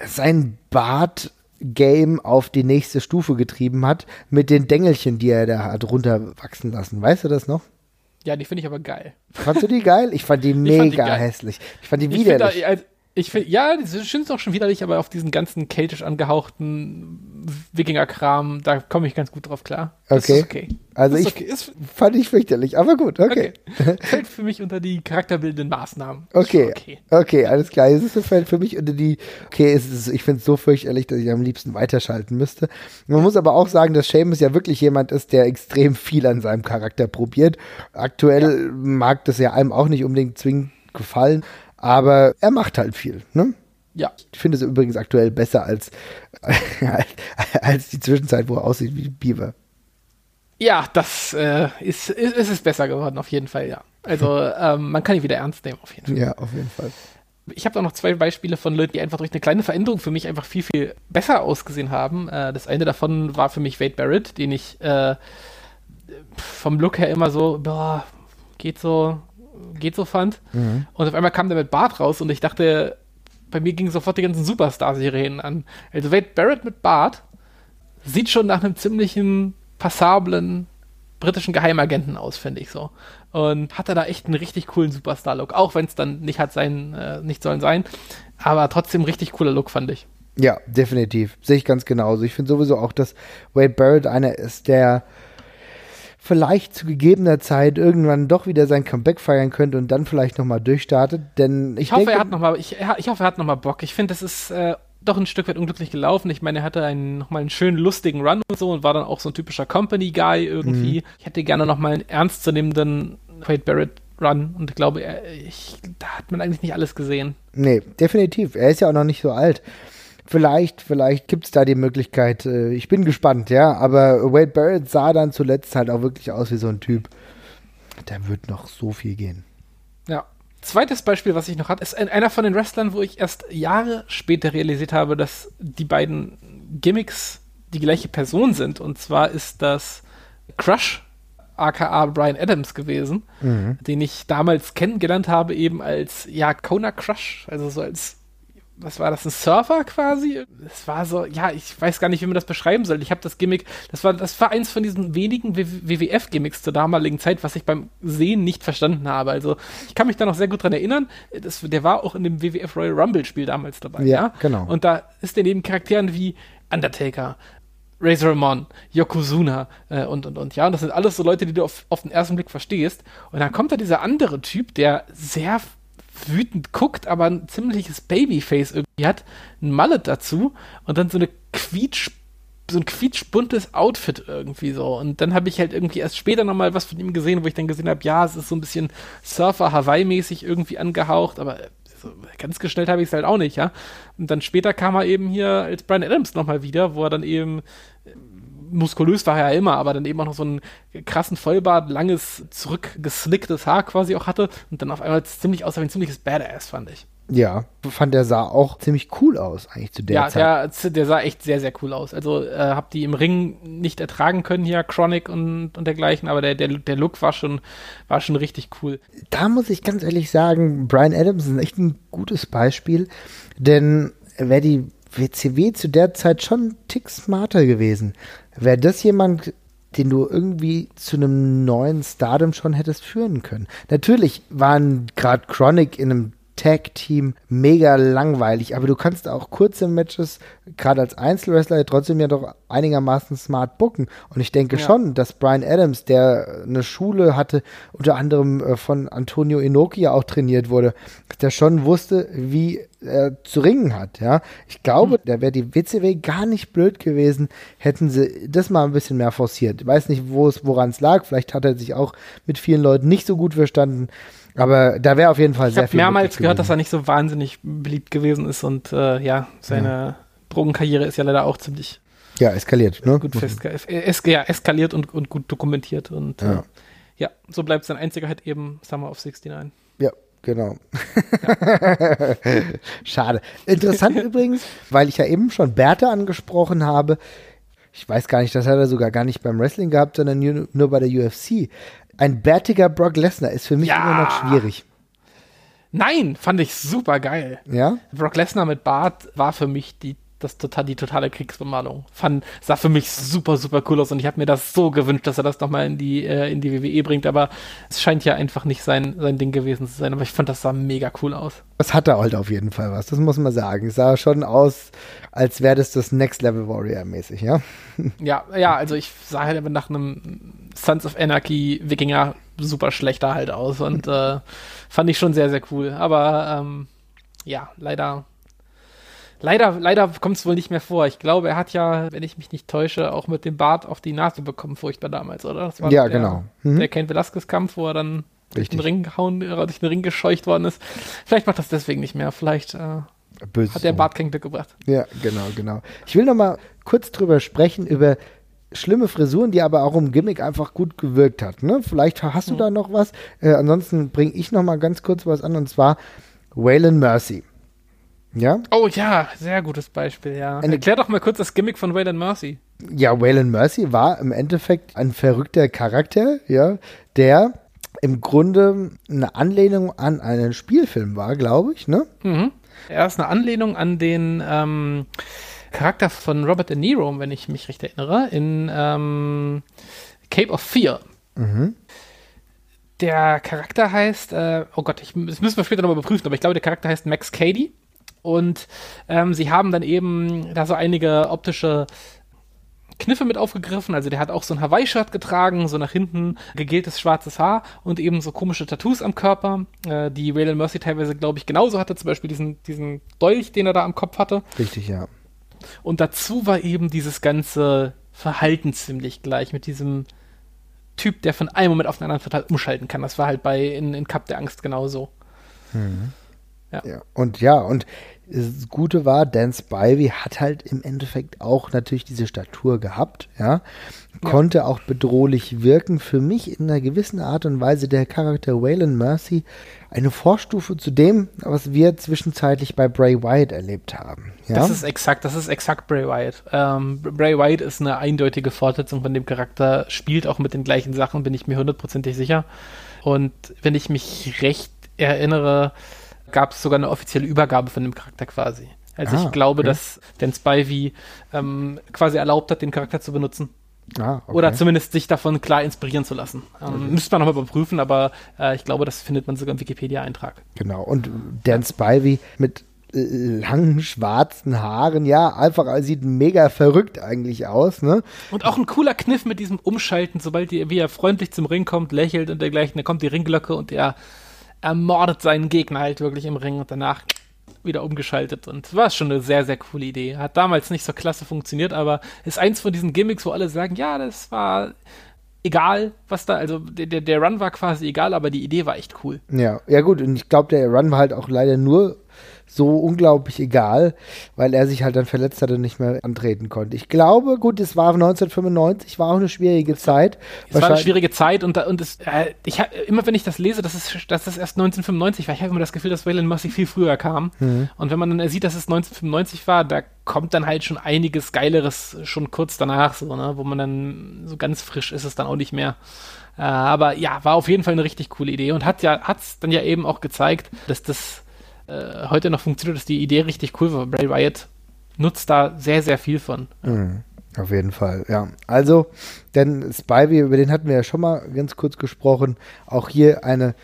S1: sein Bart Game auf die nächste Stufe getrieben hat mit den Dengelchen, die er da hat runterwachsen lassen. Weißt du das noch?
S2: Ja, die finde ich aber geil.
S1: Fandst du die geil? Ich fand die mega fand die hässlich. Ich fand die widerlich.
S2: Ich ich finde, ja, die sind auch schon widerlich, aber auf diesen ganzen keltisch angehauchten Wikinger-Kram, da komme ich ganz gut drauf klar.
S1: Das okay. okay. Also ich okay. ist, fand ich fürchterlich, aber gut, okay.
S2: okay. Fällt für mich unter die charakterbildenden Maßnahmen.
S1: Okay. okay. Okay, alles klar. Es ist, fällt für mich unter die, okay, es ist, ich finde es so fürchterlich, dass ich am liebsten weiterschalten müsste. Man muss aber auch sagen, dass Seamus ja wirklich jemand ist, der extrem viel an seinem Charakter probiert. Aktuell ja. mag das ja einem auch nicht unbedingt zwingend gefallen, aber er macht halt viel, ne?
S2: Ja.
S1: Ich finde es übrigens aktuell besser als, als die Zwischenzeit, wo er aussieht wie Beaver.
S2: Ja, das äh, ist, ist, ist es besser geworden, auf jeden Fall, ja. Also ähm, man kann ihn wieder ernst nehmen, auf jeden Fall.
S1: Ja, auf jeden Fall.
S2: Ich habe auch noch zwei Beispiele von Leuten, die einfach durch eine kleine Veränderung für mich einfach viel, viel besser ausgesehen haben. Äh, das eine davon war für mich Wade Barrett, den ich äh, vom Look her immer so, boah, geht so, geht so fand. Mhm. Und auf einmal kam der mit Bart raus und ich dachte, bei mir gingen sofort die ganzen Superstar-Serien an. Also Wade Barrett mit Bart sieht schon nach einem ziemlichen passablen britischen Geheimagenten aus, finde ich so. Und hatte da echt einen richtig coolen Superstar-Look, auch wenn es dann nicht hat sein, äh, nicht sollen sein. Aber trotzdem richtig cooler Look, fand ich.
S1: Ja, definitiv. Sehe ich ganz genauso. Ich finde sowieso auch, dass Wade Barrett einer ist, der vielleicht zu gegebener Zeit irgendwann doch wieder sein Comeback feiern könnte und dann vielleicht nochmal durchstartet. Denn ich, ich
S2: hoffe,
S1: denke,
S2: er hat noch mal, ich, ich hoffe, er hat nochmal Bock. Ich finde, das ist äh, doch ein Stück weit unglücklich gelaufen. Ich meine, er hatte einen, nochmal einen schönen, lustigen Run und so und war dann auch so ein typischer Company-Guy irgendwie. Mhm. Ich hätte gerne nochmal einen ernstzunehmenden Wade Barrett Run und ich glaube, er, ich, da hat man eigentlich nicht alles gesehen.
S1: Nee, definitiv. Er ist ja auch noch nicht so alt vielleicht, vielleicht gibt es da die Möglichkeit. Äh, ich bin gespannt, ja. Aber Wade Barrett sah dann zuletzt halt auch wirklich aus wie so ein Typ. Da wird noch so viel gehen.
S2: Ja. Zweites Beispiel, was ich noch hatte, ist einer von den Wrestlern, wo ich erst Jahre später realisiert habe, dass die beiden Gimmicks die gleiche Person sind. Und zwar ist das Crush, aka Brian Adams gewesen, mhm. den ich damals kennengelernt habe, eben als, ja, Kona Crush, also so als was war das, ein Surfer quasi? Es war so, ja, ich weiß gar nicht, wie man das beschreiben soll. Ich habe das Gimmick, das war, das war eins von diesen wenigen WWF-Gimmicks zur damaligen Zeit, was ich beim Sehen nicht verstanden habe. Also ich kann mich da noch sehr gut dran erinnern. Das, der war auch in dem WWF Royal Rumble-Spiel damals dabei. Ja, ja,
S1: genau.
S2: Und da ist er neben Charakteren wie Undertaker, Razor Ramon, Yokozuna äh, und, und, und. Ja, und das sind alles so Leute, die du auf, auf den ersten Blick verstehst. Und dann kommt da dieser andere Typ, der sehr wütend guckt, aber ein ziemliches Babyface irgendwie hat, ein Mallet dazu und dann so eine quietsch so ein quietschbuntes Outfit irgendwie so. Und dann habe ich halt irgendwie erst später nochmal was von ihm gesehen, wo ich dann gesehen habe, ja, es ist so ein bisschen Surfer-Hawaii-mäßig irgendwie angehaucht, aber so ganz gestellt habe ich es halt auch nicht, ja. Und dann später kam er eben hier als Brian Adams nochmal wieder, wo er dann eben muskulös war er ja immer, aber dann eben auch noch so einen krassen Vollbart, langes, zurückgeslicktes Haar quasi auch hatte und dann auf einmal ziemlich aussah wie ein ziemliches Badass, fand ich.
S1: Ja, fand der sah auch ziemlich cool aus, eigentlich zu der ja, Zeit.
S2: Ja, der, sah echt sehr, sehr cool aus. Also äh, hab die im Ring nicht ertragen können hier, Chronic und, und dergleichen, aber der, der, der Look war schon, war schon richtig cool.
S1: Da muss ich ganz ehrlich sagen, Brian Adams ist echt ein gutes Beispiel, denn wer die WCW zu der Zeit schon ein Tick smarter gewesen. Wäre das jemand, den du irgendwie zu einem neuen Stardom schon hättest führen können. Natürlich waren gerade Chronic in einem Tag-Team mega langweilig, aber du kannst auch kurze Matches, gerade als Einzelwrestler, trotzdem ja doch einigermaßen smart booken. Und ich denke ja. schon, dass Brian Adams, der eine Schule hatte, unter anderem äh, von Antonio Inoki ja auch trainiert wurde, der schon wusste, wie er zu ringen hat, ja. Ich glaube, hm. da wäre die WCW gar nicht blöd gewesen, hätten sie das mal ein bisschen mehr forciert. Ich weiß nicht, wo es, woran es lag. Vielleicht hat er sich auch mit vielen Leuten nicht so gut verstanden. Aber da wäre auf jeden Fall
S2: ich
S1: sehr
S2: viel. Ich habe mehrmals gehört, dass er nicht so wahnsinnig beliebt gewesen ist und äh, ja, seine ja. Drogenkarriere ist ja leider auch ziemlich
S1: ja, eskaliert, ne?
S2: Gut fest, es, ja, eskaliert und, und gut dokumentiert und ja, äh, ja so bleibt sein einziger halt eben Summer of 69.
S1: Ja, genau. Ja. Schade. Interessant übrigens, weil ich ja eben schon Bertha angesprochen habe. Ich weiß gar nicht, das hat er sogar gar nicht beim Wrestling gehabt, sondern nur, nur bei der UFC. Ein bärtiger Brock Lesnar ist für mich ja. immer noch schwierig.
S2: Nein, fand ich super geil.
S1: Ja?
S2: Brock Lesnar mit Bart war für mich die das total die totale Kriegsbemalung. Fand, sah für mich super, super cool aus und ich habe mir das so gewünscht, dass er das nochmal in die, äh, in die WWE bringt, aber es scheint ja einfach nicht sein, sein Ding gewesen zu sein, aber ich fand, das sah mega cool aus.
S1: Das hatte halt auf jeden Fall was, das muss man sagen. Es sah schon aus, als wäre das das Next Level Warrior mäßig, ja?
S2: Ja, ja, also ich sah halt aber nach einem Sons of Anarchy Wikinger super schlechter halt aus und äh, fand ich schon sehr, sehr cool, aber ähm, ja, leider Leider, leider kommt es wohl nicht mehr vor. Ich glaube, er hat ja, wenn ich mich nicht täusche, auch mit dem Bart auf die Nase bekommen, furchtbar damals, oder?
S1: ja,
S2: der,
S1: genau.
S2: Mhm. Der Ken Velasquez-Kampf, wo er dann durch den Ring gehauen, äh, durch den Ring gescheucht worden ist. Vielleicht macht das deswegen nicht mehr. Vielleicht äh, hat der Bart kein Glück gebracht.
S1: Ja, genau, genau. Ich will noch mal kurz drüber sprechen, über schlimme Frisuren, die aber auch im Gimmick einfach gut gewirkt hat. Ne? Vielleicht hast du mhm. da noch was. Äh, ansonsten bringe ich noch mal ganz kurz was an und zwar Waylon Mercy. Ja?
S2: Oh ja, sehr gutes Beispiel, ja. Eine, Erklär doch mal kurz das Gimmick von Waylon Mercy.
S1: Ja, Waylon Mercy war im Endeffekt ein verrückter Charakter, ja, der im Grunde eine Anlehnung an einen Spielfilm war, glaube ich, ne?
S2: Mhm. Er ist eine Anlehnung an den ähm, Charakter von Robert De Niro, wenn ich mich recht erinnere, in ähm, Cape of Fear. Mhm. Der Charakter heißt, äh, oh Gott, ich, das müssen wir später nochmal überprüfen, aber ich glaube, der Charakter heißt Max Cady. Und ähm, sie haben dann eben da so einige optische Kniffe mit aufgegriffen. Also der hat auch so ein Hawaii-Shirt getragen, so nach hinten gegeltes schwarzes Haar und eben so komische Tattoos am Körper, äh, die Waylon Mercy teilweise, glaube ich, genauso hatte. Zum Beispiel diesen, diesen Dolch, den er da am Kopf hatte.
S1: Richtig, ja.
S2: Und dazu war eben dieses ganze Verhalten ziemlich gleich mit diesem Typ, der von einem Moment auf den anderen total umschalten kann. Das war halt bei in, in Cup der Angst genauso.
S1: Mhm. Ja. ja. Und ja, und das Gute war, Dan Spivey hat halt im Endeffekt auch natürlich diese Statur gehabt, ja. Konnte ja. auch bedrohlich wirken. Für mich in einer gewissen Art und Weise der Charakter Waylon Mercy eine Vorstufe zu dem, was wir zwischenzeitlich bei Bray Wyatt erlebt haben. Ja?
S2: Das ist exakt, das ist exakt Bray Wyatt. Ähm, Bray Wyatt ist eine eindeutige Fortsetzung von dem Charakter, spielt auch mit den gleichen Sachen, bin ich mir hundertprozentig sicher. Und wenn ich mich recht erinnere, gab es sogar eine offizielle Übergabe von dem Charakter quasi. Also ah, ich glaube, okay. dass Dan Spivey ähm, quasi erlaubt hat, den Charakter zu benutzen. Ah, okay. Oder zumindest sich davon klar inspirieren zu lassen. Ähm, okay. Müsste man nochmal überprüfen, aber äh, ich glaube, das findet man sogar im Wikipedia-Eintrag.
S1: Genau. Und Dan Spivey mit äh, langen schwarzen Haaren, ja, einfach sieht mega verrückt eigentlich aus, ne?
S2: Und auch ein cooler Kniff mit diesem Umschalten, sobald die, wie er freundlich zum Ring kommt, lächelt und dergleichen, dann kommt die Ringglocke und er ermordet seinen Gegner halt wirklich im Ring und danach wieder umgeschaltet. Und war schon eine sehr, sehr coole Idee. Hat damals nicht so klasse funktioniert, aber ist eins von diesen Gimmicks, wo alle sagen, ja, das war egal, was da, also der, der Run war quasi egal, aber die Idee war echt cool.
S1: Ja, ja gut, und ich glaube, der Run war halt auch leider nur so unglaublich egal, weil er sich halt dann verletzt hatte und nicht mehr antreten konnte. Ich glaube, gut, es war 1995, war auch eine schwierige Zeit.
S2: Es war eine schwierige Zeit und, und es, äh, ich hab, immer wenn ich das lese, dass es, dass es erst 1995 war, ich habe immer das Gefühl, dass Waylon Mercy viel früher kam. Mhm. Und wenn man dann sieht, dass es 1995 war, da kommt dann halt schon einiges Geileres schon kurz danach, so, ne, wo man dann so ganz frisch ist es dann auch nicht mehr. Äh, aber ja, war auf jeden Fall eine richtig coole Idee und hat ja, hat's dann ja eben auch gezeigt, dass das äh, heute noch funktioniert, ist die Idee richtig cool. Weil Bray Wyatt nutzt da sehr, sehr viel von.
S1: Mhm, auf jeden Fall, ja. Also, denn Spivey, über den hatten wir ja schon mal ganz kurz gesprochen. Auch hier eine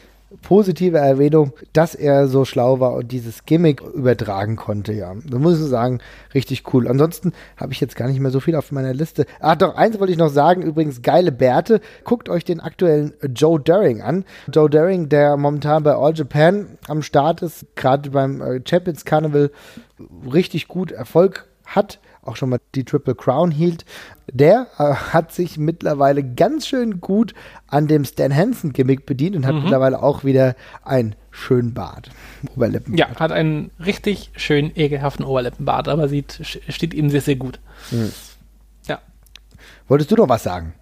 S1: positive Erwähnung, dass er so schlau war und dieses Gimmick übertragen konnte, ja. Da muss ich sagen, richtig cool. Ansonsten habe ich jetzt gar nicht mehr so viel auf meiner Liste. Ah, doch, eins wollte ich noch sagen, übrigens geile Bärte. Guckt euch den aktuellen Joe Daring an. Joe Daring, der momentan bei All Japan am Start ist, gerade beim äh, Champions Carnival richtig gut Erfolg hat, auch schon mal die Triple Crown hielt, der äh, hat sich mittlerweile ganz schön gut an dem Stan Hansen Gimmick bedient und hat mhm. mittlerweile auch wieder einen schönen Bart.
S2: Oberlippenbart. Ja, hat einen richtig schön ekelhaften Oberlippenbart, aber sieht, steht ihm sehr, sehr gut. Mhm.
S1: Ja. Wolltest du noch was sagen?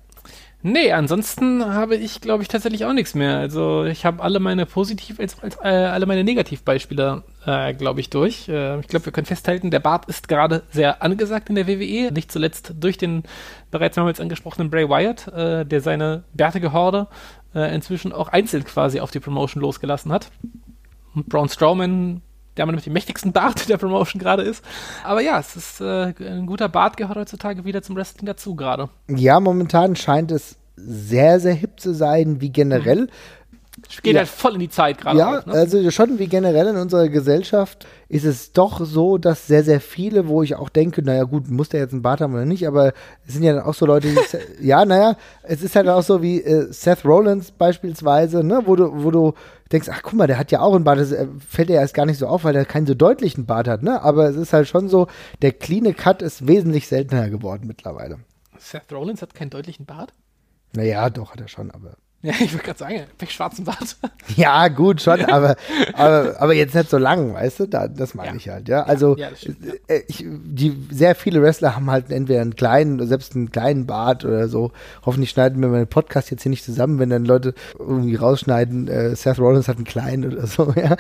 S2: Nee, ansonsten habe ich, glaube ich, tatsächlich auch nichts mehr. Also ich habe alle meine Positiv- als, als äh, alle meine Negativbeispiele, äh, glaube ich, durch. Äh, ich glaube, wir können festhalten, der Bart ist gerade sehr angesagt in der WWE. Nicht zuletzt durch den bereits mehrmals angesprochenen Bray Wyatt, äh, der seine bärtige Horde äh, inzwischen auch einzeln quasi auf die Promotion losgelassen hat. Und Braun Strowman der man mit dem mächtigsten Bart der Promotion gerade ist. Aber ja, es ist äh, ein guter Bart gehört heutzutage wieder zum Wrestling dazu gerade.
S1: Ja, momentan scheint es sehr, sehr hip zu sein, wie generell. Mhm.
S2: Geht ja. halt voll in die Zeit gerade.
S1: Ja, auch, ne? also schon wie generell in unserer Gesellschaft ist es doch so, dass sehr, sehr viele, wo ich auch denke, naja gut, muss der jetzt einen Bart haben oder nicht, aber es sind ja dann auch so Leute, die, ja, naja, es ist halt auch so wie äh, Seth Rollins beispielsweise, ne, wo du, wo du denkst, ach guck mal, der hat ja auch einen Bart, das äh, fällt dir erst gar nicht so auf, weil der keinen so deutlichen Bart hat, ne, aber es ist halt schon so, der clean Cut ist wesentlich seltener geworden mittlerweile.
S2: Seth Rollins hat keinen deutlichen Bart?
S1: Naja, doch, hat er schon, aber.
S2: Ja, ich würde gerade sagen, weg schwarzen Bart.
S1: Ja, gut, schon, aber, aber, aber jetzt nicht so lang, weißt du? Da, das meine ja. ich halt, ja. Also, ja, äh, ich, die, sehr viele Wrestler haben halt entweder einen kleinen, selbst einen kleinen Bart oder so. Hoffentlich schneiden wir meinen Podcast jetzt hier nicht zusammen, wenn dann Leute irgendwie rausschneiden, äh, Seth Rollins hat einen kleinen oder so, ja.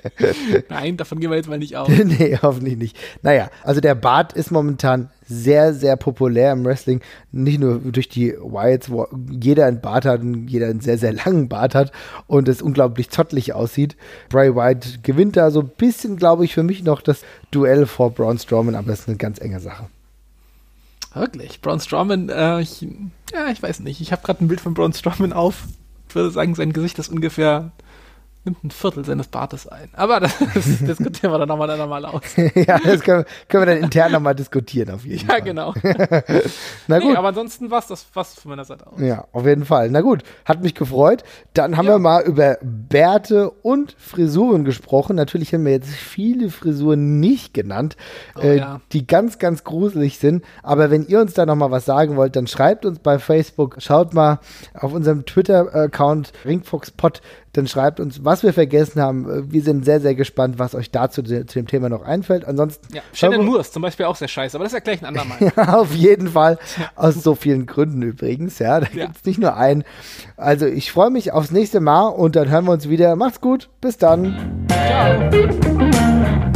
S2: Nein, davon gehen wir jetzt mal nicht aus.
S1: nee, hoffentlich nicht. Naja, also der Bart ist momentan sehr, sehr populär im Wrestling. Nicht nur durch die Wyatts, wo jeder einen Bart hat und jeder einen sehr, sehr langen Bart hat und es unglaublich zottelig aussieht. Bray Wyatt gewinnt da so ein bisschen, glaube ich, für mich noch das Duell vor Braun Strowman, aber es ist eine ganz enge Sache.
S2: Wirklich? Braun Strowman, äh, ich, ja, ich weiß nicht. Ich habe gerade ein Bild von Braun Strowman auf. Ich würde sagen, sein Gesicht ist ungefähr nimmt ein Viertel seines Bartes ein. Aber das, das diskutieren wir dann nochmal dann aus.
S1: ja, das können, können, wir dann intern nochmal diskutieren, auf jeden
S2: ja,
S1: Fall.
S2: Ja, genau. Na gut. Nee, aber ansonsten war es das fast von meiner Seite aus.
S1: Ja, auf jeden Fall. Na gut, hat mich gefreut. Dann haben ja. wir mal über Bärte und Frisuren gesprochen. Natürlich haben wir jetzt viele Frisuren nicht genannt, oh, äh, ja. die ganz, ganz gruselig sind. Aber wenn ihr uns da nochmal was sagen wollt, dann schreibt uns bei Facebook. Schaut mal auf unserem Twitter-Account ringfoxpot dann schreibt uns, was wir vergessen haben. Wir sind sehr, sehr gespannt, was euch dazu zu dem Thema noch einfällt. Ansonsten.
S2: Ja, Shannon Moore ist zum Beispiel auch sehr scheiße, aber das ist ja gleich ein andermal.
S1: ja, auf jeden Fall. Aus so vielen Gründen übrigens. Ja, da ja. gibt es nicht nur einen. Also ich freue mich aufs nächste Mal und dann hören wir uns wieder. Macht's gut. Bis dann. Ciao.